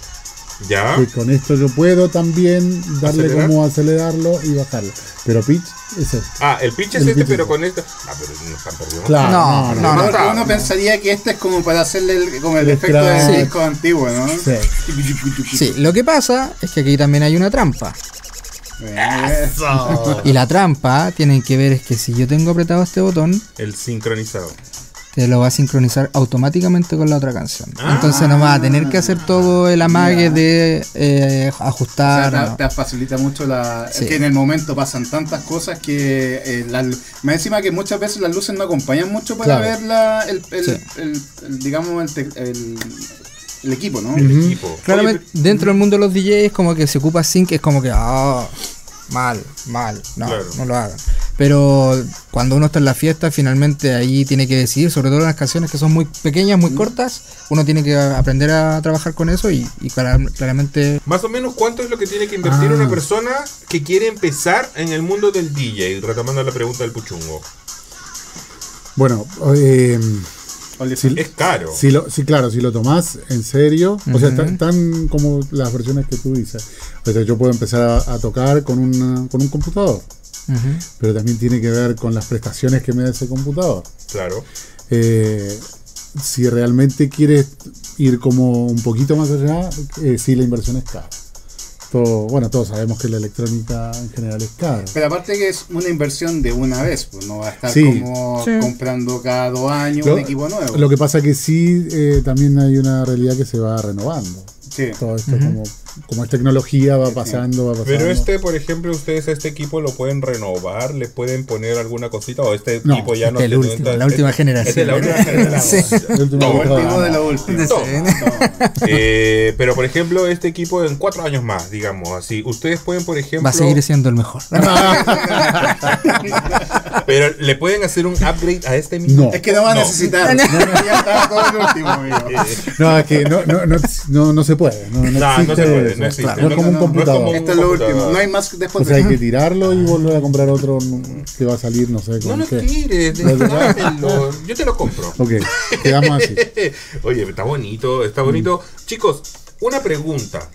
Ya. Que con esto yo puedo también darle ¿Acelerar? como acelerarlo y bajarlo. Pero pitch es este. Ah, el pitch es El este, pitch pero es con esto. Ah, pero no están perdiendo. Claro. No, no, no. uno pensaría que este es como para hacerle el, como el El efecto scratch. del Sí. disco antiguo, ¿no? Sí. Sí, lo que pasa es que aquí también hay una trampa. Eso. Y la trampa tiene que ver es que si yo tengo apretado este botón, El sincronizado. Te lo va a sincronizar automáticamente con la otra canción. Entonces no vas a tener que hacer todo el amague de eh, O sea, ajustar. te, no. te facilita mucho la. Sí. Es que en el momento pasan tantas cosas que. Eh, la más encima que muchas veces las luces no acompañan mucho para Claro. ver la, el, el- Sí. el- el- digamos, el, el- el equipo, ¿no? El equipo. Claramente, Oye, dentro del mundo de los DJs, como que se ocupa sync, es como que, ah, mal, mal, no, Claro. no lo hagan. Pero cuando uno está en la fiesta, finalmente ahí tiene que decidir, sobre todo en las canciones que son muy pequeñas, muy cortas, uno tiene que aprender a trabajar con eso y, y clara- claramente Más o menos cuánto es lo que tiene que invertir Ah. una persona que quiere empezar en el mundo del DJ, retomando la pregunta del puchungo. Bueno, eh. Es caro. si lo, sí, claro, si lo tomás en serio, o sea, tan, tan como las versiones que tú dices. O sea, yo puedo empezar a, a tocar con, una- con un computador, pero también tiene que ver con las prestaciones que me da ese computador. Claro. Eh, si realmente quieres ir como un poquito más allá, eh, sí la inversión es cara. Todo, bueno, todos sabemos que la electrónica en general es cara. Pero aparte que es una inversión de una vez, pues no va a estar Sí. como Sí. comprando cada dos años Lo, un equipo nuevo. lo que pasa que sí, eh, también hay una realidad que se va renovando. Sí. Todo esto como, como es tecnología va pasando, va pasando. Pero este, por ejemplo, ustedes a este equipo lo pueden renovar, le pueden poner alguna cosita o este No, equipo ya no este es el último, la última este- generación. este es la última generación. Sí. El último No, de lo último. Toma. Eh, pero por ejemplo, este equipo en cuatro años más, digamos así, ustedes pueden, por ejemplo, Va a seguir siendo el mejor. pero le pueden hacer un upgrade a este mismo. No. Es que no va a No. necesitar. ya estaba todo el último, amigo. No, es que no, no, no, no, no se puede. No, no No, no existe se puede, no existe. No es como un No, no, no, computador. no es como Esto es lo computador. último. No hay más después O sea, hay que tirarlo y volver a comprar otro que va a salir, no sé No lo qué. tires, yo te lo compro. Ok, quedamos así. Oye, está bonito, está bonito. Chicos, una pregunta.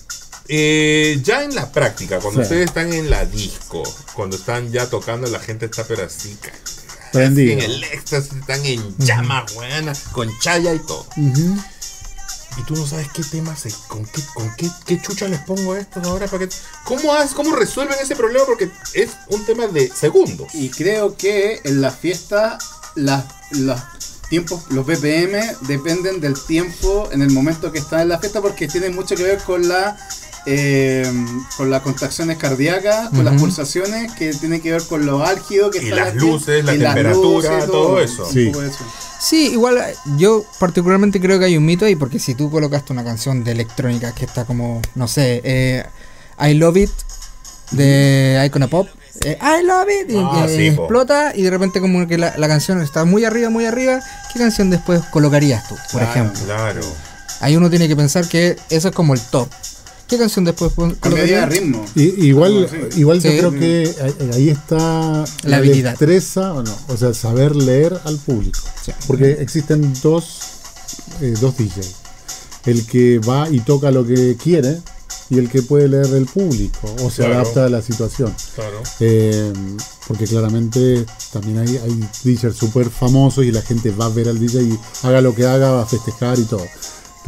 Eh, ya en la práctica, cuando Sí. ustedes están en la disco, cuando están ya tocando, la gente está pero así, Prendido. en el éxtasis, están en llamas, buena, con chaya y todo. Ujú. Y tú no sabes qué temas, con qué, con qué, qué chucha les pongo estos ahora para que. ¿Cómo, has, ¿Cómo resuelven ese problema? Porque es un tema de segundos. Y creo que en la fiesta las, los tiempos, los BPM dependen del tiempo en el momento que está en la fiesta porque tiene mucho que ver con la eh, con las contracciones cardíacas, con las pulsaciones, que tiene que ver con lo álgido que Y está las luces, la temperatura, todo eso. Sí. eso. Sí, igual eh, yo particularmente creo que hay un mito ahí, porque si tú colocaste una canción de electrónica que está como, no sé, eh, I Love It de Icona Pop, eh, I Love It, y Ah, que sí, po. explota y de repente como que la, la canción está muy arriba, muy arriba, ¿qué canción después colocarías tú, por Claro. ejemplo? Claro. Ahí uno tiene que pensar que eso es como el top. ¿Qué canción después pon- A medida de ritmo. Y- igual, Sí. igual yo creo que ahí- ahí está La habilidad. destreza, o no, o sea, saber leer al público. Sí. Porque existen dos, eh, dos DJs. El que va y toca lo que quiere y el que puede leer el público o se Claro. adapta a la situación. Claro. Eh, porque claramente también hay, hay DJs súper famosos y la gente va a ver al DJ y haga lo que haga, va a festejar y todo.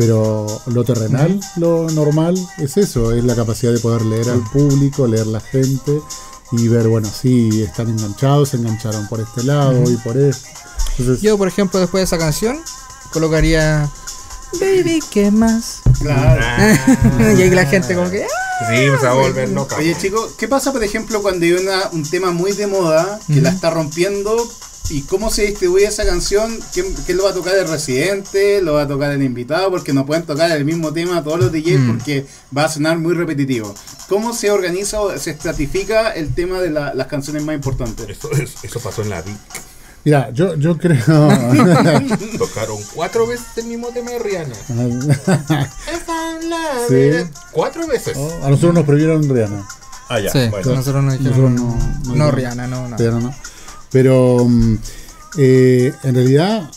Pero lo terrenal, lo normal es eso, es la capacidad de poder leer al público, leer la gente y ver, bueno, sí, están enganchados, se engancharon por este lado y por. Entonces, Yo, por ejemplo, después de esa canción, colocaría Baby, ¿qué más? Claro. y ahí la gente como que... "Ah". Sí, se va a volver loca. Oye, chicos, ¿qué pasa, por ejemplo, cuando hay una, un tema muy de moda que la está rompiendo? ¿Y cómo se distribuye esa canción? ¿Quién, quién lo va a tocar el residente? ¿Lo va a tocar el invitado? Porque no pueden tocar el mismo tema todos los DJs Mm. porque va a sonar muy repetitivo. ¿Cómo se organiza o se estratifica el tema de la- las canciones más importantes? Eso, eso, eso pasó en la VIC. mira, yo, yo creo. Tocaron cuatro veces el mismo tema de Rihanna. Sí. Cuatro veces. a nosotros nos prohibieron Rihanna. Ah, ya. Sí, bueno. nosotros no dijimos... Nosotros No, no- no- no, no. Rihanna, no, no. Pero no. Pero mm, eh, en realidad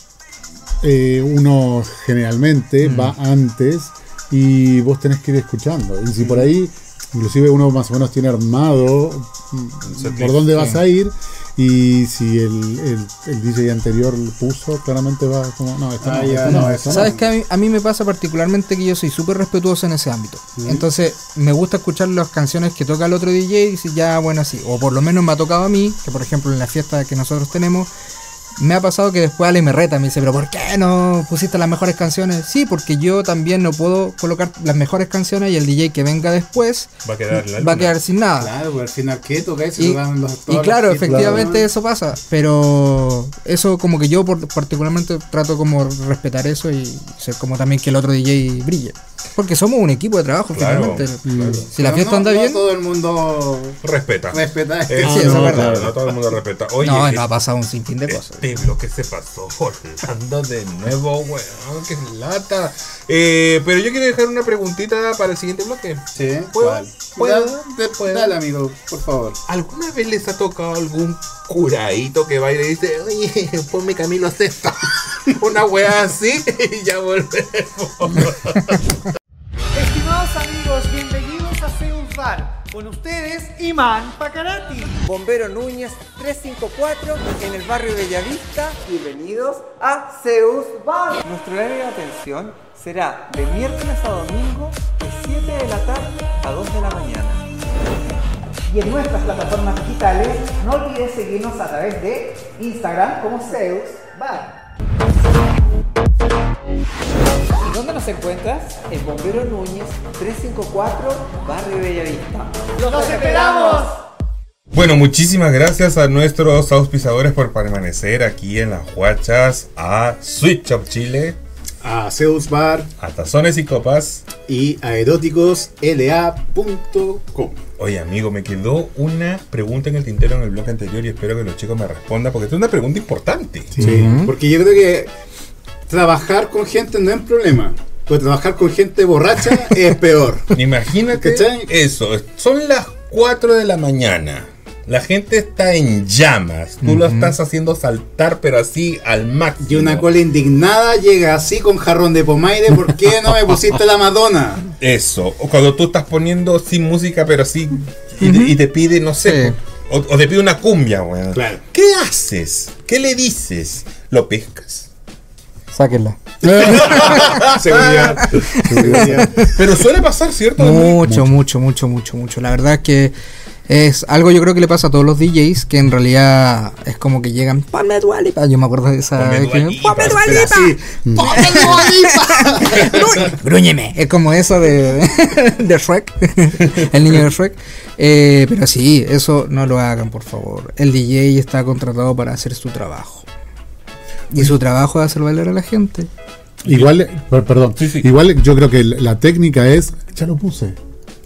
eh, uno generalmente Mm. va antes y vos tenés que ir escuchando. Y si por ahí, inclusive uno más o menos tiene armado mm, por dónde vas a ir. Y si el, el, el DJ anterior puso, claramente va como, no, esto Ah, no, ya, esto no, no, esto no. ¿Sabes que a mí, a mí me pasa particularmente que yo soy súper respetuoso en ese ámbito? Entonces, me gusta escuchar las canciones que toca el otro DJ y si ya, bueno, así. O por lo menos me ha tocado a mí, que por ejemplo en la fiesta que nosotros tenemos, me ha pasado que después Ale me reta, me dice, pero ¿por qué no pusiste las mejores canciones? Sí, porque yo también no puedo colocar las mejores canciones y el DJ que venga después Va a quedar va a quedar sin nada. Claro, pues al final, ¿qué toca? Si Y, los- claro, los efectivamente eso pasa, pero eso como que yo por- particularmente trato como respetar eso y ser como también que el otro DJ brille. Porque somos un equipo de trabajo, Claro, finalmente. claro. Si la fiesta no- anda no bien, todo el mundo Respeta. respeta. Eh, Sí, no, eso es no, verdad. claro, no todo el mundo respeta. Oye, no, este- no ha pasado un sinfín de cosas. Este bloque se pasó volando de nuevo, weón, que lata. Eh, pero yo quiero dejar una preguntita para el siguiente bloque. Sí, ¿Puedo? ¿cuál? ¿Puedo? Da- de- ¿Puedo? Dale, amigo, por favor. ¿Alguna vez les ha tocado algún curadito que va y le dice, oye, ponme Camilo Sesto? Una wea así y ya volvemos. Estimados amigos, bienvenidos a Zeus Bar. Con ustedes, Imán Pacarati. Bombero Núñez 354 en el barrio Bellavista. Bienvenidos a Zeus Bar. Nuestro horario de atención será de miércoles a domingo de 7 de la tarde a 2 de la mañana. Y en nuestras plataformas digitales, no olvides seguirnos a través de Instagram como Zeus Bar. ¿Y dónde nos encuentras? En Bombero Núñez 354 barrio Bellavista. ¡Los esperamos! Bueno, muchísimas gracias a nuestros auspiciadores por permanecer aquí en las Huachas, a Sweet Shop Chile, A Zeus Bar a Tazones y Copas. y a eróticosla.com. Oye, amigo, me quedó una pregunta en el tintero en el blog anterior y espero que los chicos me respondan porque es una pregunta importante. Sí, porque yo creo que trabajar con gente no es un problema. Pero trabajar con gente borracha es peor. Imagínate ¿Cachai? eso, son las 4 de la mañana. La gente está en llamas. Tú lo estás haciendo saltar, pero así al máximo. Y una cola indignada llega así con jarrón de pomaire. ¿Por qué no me pusiste la Madonna? Eso. O cuando tú estás poniendo sin música, pero sí. Y, te, y te pide, no sé. Sí. O, o te pide una cumbia, weón. Claro. ¿Qué haces? ¿Qué le dices? ¿Lo pescas? Sáquenla. Seguridad. Seguridad. Pero suele pasar, ¿cierto? Mucho, mucho, mucho, mucho, mucho. La verdad es que es algo yo creo que le pasa a todos los DJs que en realidad es como que llegan ponme Dua Lipa". Yo me acuerdo de esa Ponme vez Dua que, Lipa, "Ponme Dua pero Lipa". así. Grú- Grúñeme. Es como eso de, de Shrek. El niño de Shrek. Eh, pero sí, eso no lo hagan, por favor. El DJ está contratado para hacer su trabajo. Y su trabajo es hacer bailar a la gente. Igual, per- perdón, Sí, sí. igual yo creo que la técnica es, ya lo puse,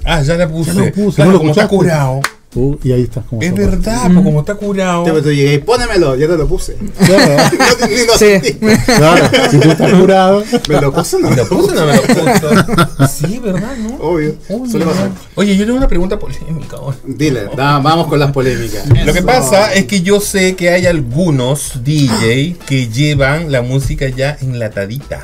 Ah, ya la puse. Ya lo puse, Claro, no lo como está curado. Uh, y ahí estás como Es verdad, pues como está curado. Pero tú llegué, pónemelo, ya te lo puse. Claro, No, ni lo Sí. claro, si tú estás curado, ¿Me lo puse o no? ¿Me lo puse o no me lo puse? Sí, ¿verdad? ¿No? Obvio. Suele pasar. Oye, yo tengo una pregunta polémica ahora. Dile, da, vamos con las polémicas. Lo que pasa es que yo sé que hay algunos DJ que llevan la música ya enlatadita.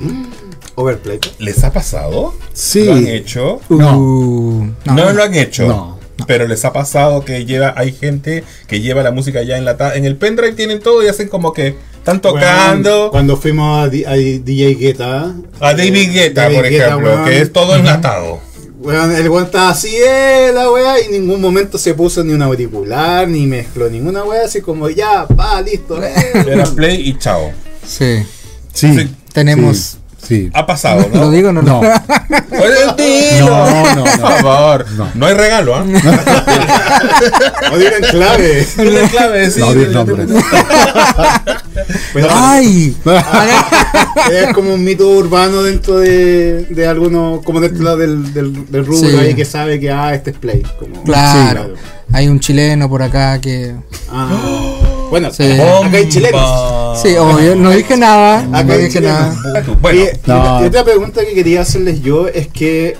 Overplay. ¿Les ha pasado? Sí. ¿Lo han hecho? No. Uh, No, lo han hecho. No. Pero les ha pasado que lleva, hay gente que lleva la música ya enlatada. En el pendrive tienen todo y hacen como que están tocando. Bueno, cuando fuimos a, DJ Guetta. a David Guetta, David por Guetta, ejemplo, que es todo enlatado. Weón, el weón estaba así, eh, la weá, y en ningún momento se puso ni un auricular, ni mezcló ninguna weá, así como ya, pa, listo. eh. Era play y chao. Sí. sí. Tenemos. sí, sí. Ha pasado, ¿no? ¿Lo digo o no? No, Oye, dilo. No, no, Por no. favor. No. No, hay regalo, ¿ah? O digan clave. No hay clave, sí. no digas nombres. Pero ¡Ay! es como un mito urbano dentro de, de algunos, como dentro del, del, del rubro Sí. ahí que sabe que, ah, este es play. Como, Claro. Hay un chileno por acá que. Ah. Bueno, Sí. acá hay chilenos. Sí, obvio, no dije nada. Acá No dije chilenos. nada. Bueno, Y- y, No. y otra pregunta que quería hacerles yo es que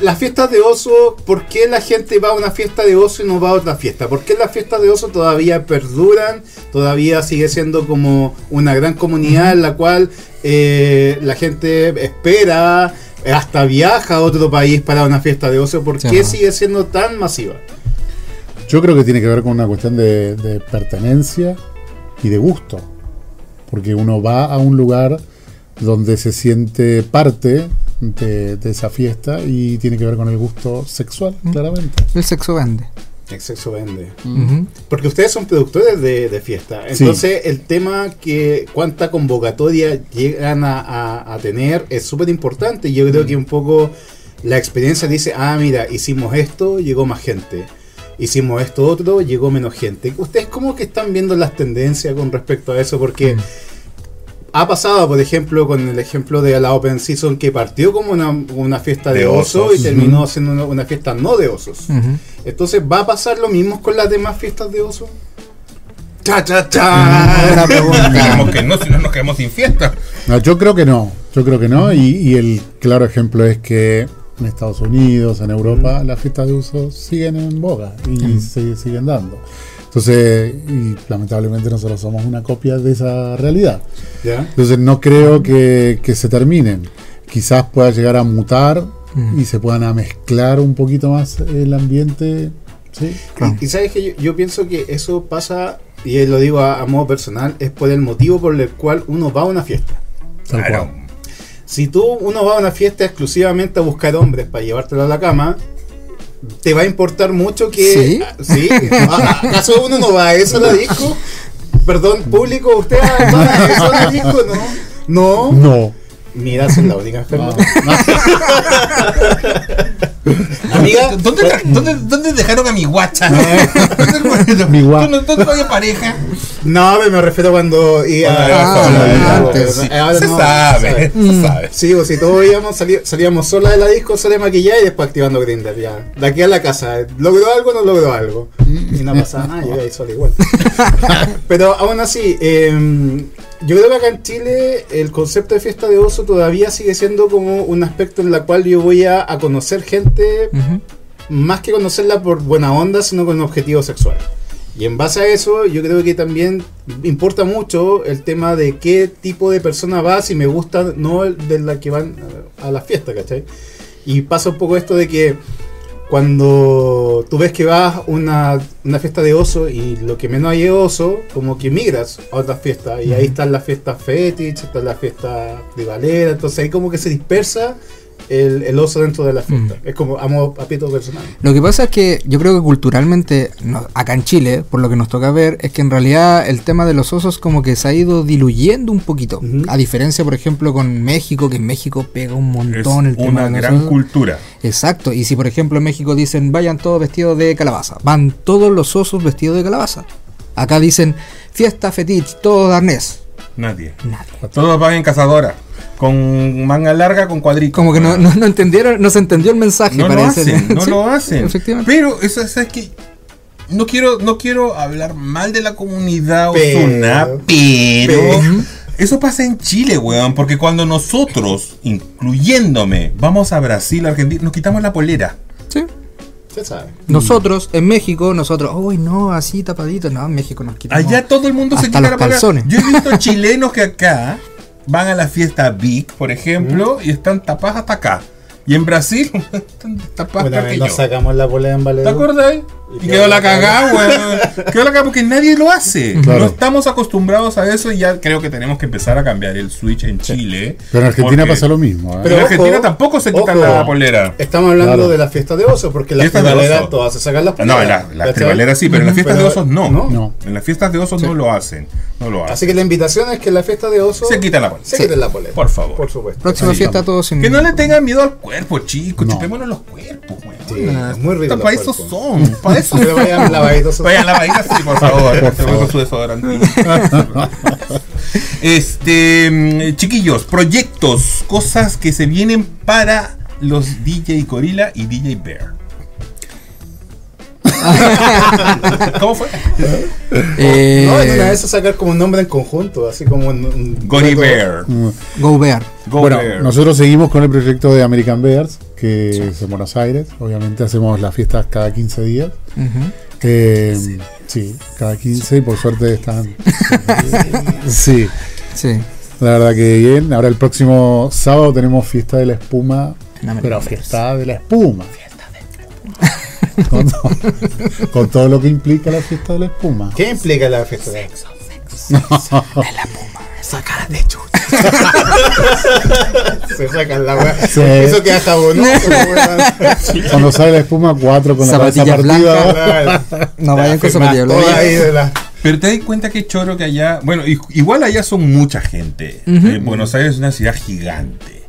las fiestas de oso, ¿por qué la gente va a una fiesta de oso y no va a otra fiesta? ¿Por qué las fiestas de oso todavía perduran? Todavía sigue siendo como una gran comunidad en la cual eh, la gente espera, hasta viaja a otro país para una fiesta de oso. ¿Por Sí, qué sigue siendo tan masiva? Yo creo que tiene que ver con una cuestión de, de pertenencia y de gusto. Porque uno va a un lugar donde se siente parte de, de esa fiesta y tiene que ver con el gusto sexual, claramente. El sexo vende. El sexo vende. Ujú. Porque ustedes son productores de, de fiesta. Sí. Entonces, el tema que cuánta convocatoria llegan a, a- a tener es súper importante. Yo creo que un poco la experiencia dice, ah, mira, hicimos esto, llegó más gente. Hicimos esto otro, llegó menos gente. ¿Ustedes cómo que están viendo las tendencias con respecto a eso? Porque ha pasado, por ejemplo, con el ejemplo de la Open Season que partió como una, una fiesta de, De oso osos. y terminó siendo una, una fiesta no de osos. Entonces, ¿va a pasar lo mismo con las demás fiestas de oso? ¡Cha, cha, Buena cha! pregunta. Esperemos que no, si no nos quedamos sin fiesta. No, yo creo que no, yo creo que no. Y, y el claro ejemplo es que en Estados Unidos, en Europa, las fiestas de uso siguen en boga y se siguen dando. Entonces, y lamentablemente nosotros somos una copia de esa realidad. ¿Ya? Entonces no creo que, que se terminen. Quizás pueda llegar a mutar Mm. y se puedan a mezclar un poquito más el ambiente. Sí, Claro. Y, y sabes que yo, yo pienso que eso pasa, y lo digo a, a modo personal, es por el motivo por el cual uno va a una fiesta. tal Claro. Si tú uno va a una fiesta exclusivamente a buscar hombres para llevártelo a la cama, te va a importar mucho que. ¿Sí? ¿Sí? ¿A- ¿Acaso uno no va a eso a la disco? Perdón, público, ¿usted va a eso a la disco? No. No. No. Mira, es la única enferma. Ah. Amiga, ¿Dónde, tra- dónde, dónde dejaron a mi guacha? Mi gua- ¿Dónde, dónde había pareja? no, me refiero cuando iba Ah, a- antes. Ahora se no, sabe, se sabe. Sí, o si todos íbamos, salí- salíamos sola de la disco, sola de maquillar y después activando Grindr ya. De aquí a la casa, ¿logró algo o no logró algo? Y no pasaba nada, yo iba ahí sola igual. Pero aún así, eh, yo creo que acá en Chile el concepto de fiesta de oso todavía sigue siendo como un aspecto en la cual yo voy a, a conocer gente Ujú. más que conocerla por buena onda, sino con un objetivo sexual. Y en base a eso, yo creo que también importa mucho el tema de qué tipo de persona va, si me gusta, no de la que van a la fiesta, ¿cachai? Y pasa un poco esto de que cuando tú ves que vas a una, una fiesta de oso y lo que menos hay es oso, como que migras a otras fiestas. Y ahí están las fiestas fetish, están las fiestas de valera, entonces ahí como que se dispersa el, el oso dentro de la fiesta. Es como a, modo- a pito personal. Lo que pasa es que yo creo que culturalmente, no- acá en Chile, por lo que nos toca ver, es que en realidad el tema de los osos como que se ha ido diluyendo un poquito. A diferencia, por ejemplo, con México, que en México pega un Es montón el tema una de los gran osos. cultura. Exacto, y si por ejemplo en México dicen vayan todos vestidos de calabaza, van todos los osos vestidos de calabaza. Acá dicen fiesta fetiche, todo de arnés. Nadie. Nadie. Todos van en cazadora. Con manga larga, con cuadritos. Como que no, no, no entendieron, no se entendió el mensaje. No lo parece. hacen, no Sí, lo hacen. Efectivamente. Pero eso es que no quiero, no quiero hablar mal de la comunidad Pero- osuna, pero, pero- eso pasa en Chile, weón, porque cuando nosotros, incluyéndome, vamos a Brasil, Argentina, nos quitamos la polera. Sí. Se sabe. Nosotros, en México, nosotros, uy, no, así tapadito. No, en México nos quitamos. Allá todo el mundo se quita los la polera. Yo he visto chilenos que acá van a la fiesta Big, por ejemplo, y están tapadas hasta acá. Y en Brasil están tapadas hasta que nos sacamos la polea en ¿Te Valedor. Y quedó la cagada, weón. Quedó la cagada porque nadie lo hace. Claro. No estamos acostumbrados a eso y ya creo que tenemos que empezar a cambiar el switch en Chile. Pero en Argentina porque pasa lo mismo. ¿eh? Pero en Argentina ojo, tampoco se quitan ojo. la polera. Estamos hablando Claro. de la fiesta de osos, porque las Fiestas de tribaleras oso. todas se sacan las No, en la- las ¿cachai? tribaleras sí, pero en las fiestas Pero- de osos no. no. No. En las fiestas de osos no lo hacen. No lo hacen. Así que la invitación es que en la fiesta de osos Se quita la polera. se Sí. quiten la polera. Por favor. Por supuesto. Próxima Sí, fiesta todos sin. Que no le tengan miedo al cuerpo, chicos. No. Chupémonos los cuerpos, weón. Sí, es muy rico. Para eso son. Para eso Pero vayan lavaditos. Vayan a la bahía, sí, por favor. Por favor, con su desodorante. este, mm, chiquillos, proyectos, cosas que se vienen para los DJ Gorilla y DJ Bear. ¿Cómo fue? Eh, No, en una esas sacar como un nombre en conjunto, así como un. un Gory dueto. Bear. Go Bear. Go bueno, Bear. nosotros seguimos con el proyecto de American Bears, que es en Buenos Aires. Obviamente hacemos las fiestas cada 15 días. Eh, sí, cada 15 y por suerte están. sí, Sí. la verdad que bien. Ahora el próximo sábado tenemos fiesta de la espuma. En American Pero Bears. fiesta de la espuma. con, todo, con todo lo que implica la fiesta de la espuma. ¿Qué implica la fiesta de Se sacan la weá. Sí. Eso queda jabonoso, weón. Cuando sale la espuma, cuatro con la cabeza Zapatillas partida. Claro. No vayan con Las zapatillas firmas todas ahí blancas. de la- Pero te das cuenta que choro que allá. Bueno, igual allá son mucha gente. Eh, Buenos Aires es una ciudad gigante.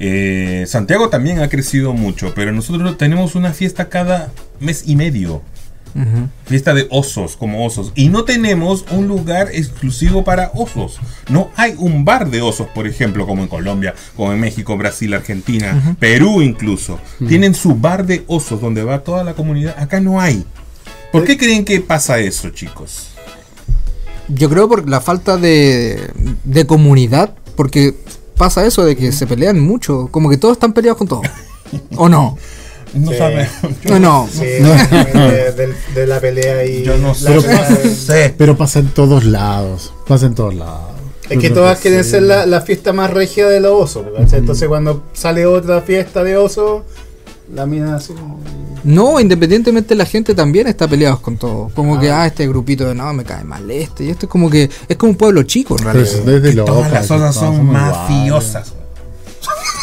Eh, Santiago también ha crecido mucho, pero nosotros tenemos una fiesta cada mes y medio. Fiesta de osos, como osos. Y no tenemos un lugar exclusivo para osos. No hay un bar de osos, por ejemplo, como en Colombia, como en México, Brasil, Argentina, Perú incluso. Tienen su bar de osos donde va toda la comunidad. Acá no hay. ¿Por qué creen que pasa eso, chicos? Yo creo por la falta de, de comunidad, porque pasa eso de que se pelean mucho, como que todos están peleados con todos. ¿O no? No Sí. sabe. No, no. Sí, de, de- de la pelea y. Yo no sé. de-. Pero pasa en todos lados. Pasa en todos lados. Es que todas quieren ser la, la fiesta más regia de los osos. Entonces cuando sale otra fiesta de oso, la mina así como... No, independientemente la gente también está peleados con todo. Como que, ah, este grupito de no, me cae mal este. Y esto es como que es como un pueblo chico en Pero realidad. Todas las osas son mafiosas.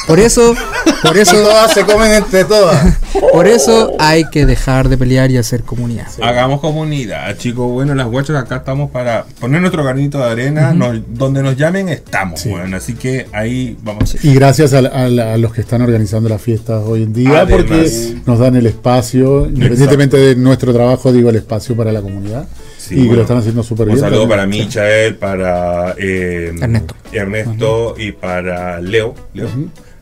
Por eso, por eso, Todas se comen entre todas. por eso hay que dejar de pelear y hacer comunidad. Hagamos comunidad, chicos. Bueno, las guachas acá estamos para poner nuestro granito de arena. nos- donde nos llamen estamos, bueno. Así que ahí vamos. Y gracias a, a la- a los que están organizando las fiestas hoy en día, Además. porque nos dan el espacio, independientemente de nuestro trabajo, digo, el espacio para la comunidad. Sí, y que bueno. lo están haciendo súper Un bien. saludo también. para Michael, para eh, Ernesto. Ernesto y para Leo, Leo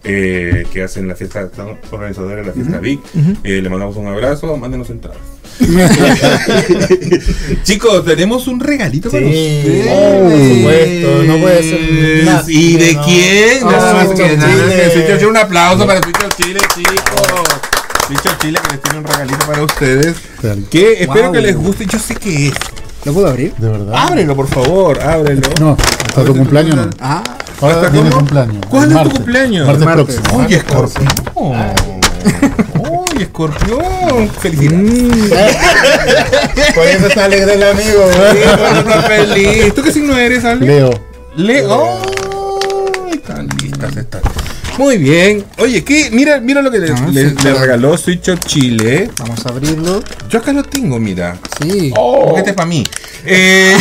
eh, que hacen la fiesta, están organizadores de la fiesta Vic. Eh, le mandamos un abrazo, mándenos entradas. Chicos, tenemos un regalito para Sí, ustedes. por supuesto, no puede ser nada. ¿Y de No. quién? Oh, Nada más que nada Chile. que. Un aplauso para Switch Chile, chicos. Switch Chile que les tiene un regalito para ustedes. Que espero Wow. que les guste. Yo sé que es. ¿Lo puedo abrir? De verdad. Ábrelo, por favor, ábrelo. No, hasta tu cumpleaños no. Ah, Ahora ¿Hasta cómo? cumpleaños. ¿Cuál es tu cumpleaños? Martes, Martes. próximo. ¡Uy, escorpión! ¡Uy, escorpión! ¡Felicidades! Por eso está alegre el amigo. Sí, está feliz. ¿Tú qué signo eres, Ale? Leo. Leo. ¡Ay, tan listas estas! Muy bien. Oye, ¿qué? Mira, mira lo que le, Ah, le- sí, le claro. regaló Switch of Chile. vamos a abrirlo. Yo acá lo tengo, mira. Sí. Porque este es para mí. Eh,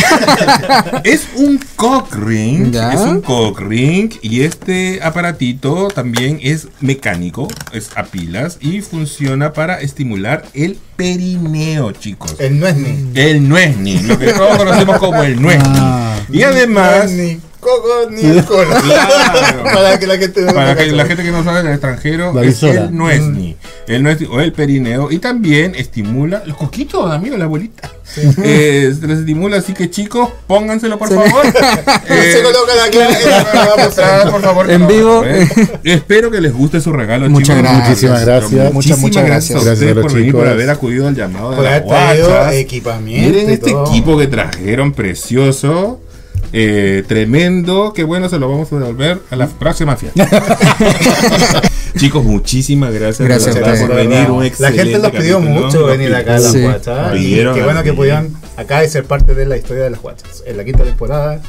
es un cock ring. Ya. Es un cock ring. Y este aparatito también es mecánico. Es a pilas. Y funciona para estimular el perineo, chicos. El no es ni. El nuesni. Lo que todos conocemos como el nuesni. Ah. y además. Coco ni el cola. Claro. Para que la gente no Para que la gente que no sabe del extranjero La es el nuesni, el nuesni o el perineo y también estimula los coquitos, amigo, la abuelita. Eh, se les estimula, así que chicos, pónganselo por favor. Eh, Se colocan aquí en la vamos a- por favor, En vivo. Espero que les guste su regalo, Muchas chicos. gracias. Muchísimas gracias. Muchas, muchas gracias. a por venir, por haber acudido al llamado de equipamiento. Miren este todo. equipo que trajeron precioso. Eh, tremendo, que bueno, se lo vamos a devolver a la próxima fiesta. Chicos, muchísimas gracias, verdad, por venir. Un La gente los pidió capítulo. mucho venir acá a las Sí. guachas. Y qué bueno que pudieran acá y ser parte de la historia de las guachas. En la quinta temporada,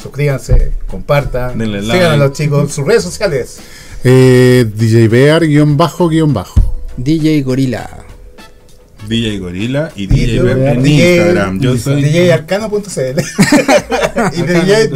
suscríbanse, compartan, Denle sigan like. a los chicos, sus redes sociales. Eh, DJ Bear, guion bajo, guion bajo. DJ Gorila. DJ Gorila y Y DJ Web en DJ Instagram. Yo soy DJarcano.cl y DJ,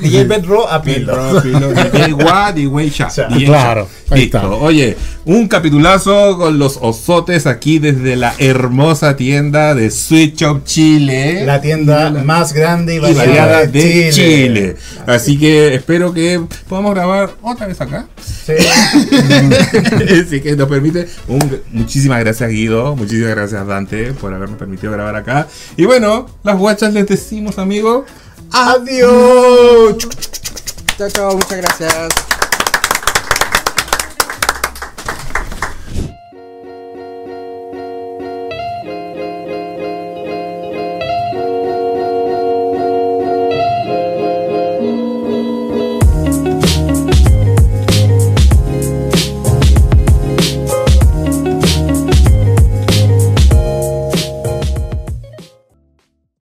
DJ Bedro a pilo. DJ Wa, DJ Sha. Sha. DJ Claro, ahí Listo. está. Oye, un capitulazo con los osotes aquí desde la hermosa tienda de Sweet Shop Chile. La tienda más grande y y variada, variada de, de Chile. Chile. Así que espero que podamos grabar otra vez acá. Sí. Así que nos permite. un- muchísimas gracias, Guido. Muchísimas gracias, Dante, por habernos permitido grabar acá. Y bueno, las guachas les decimos, amigos. Adiós. Chao, chao, muchas gracias.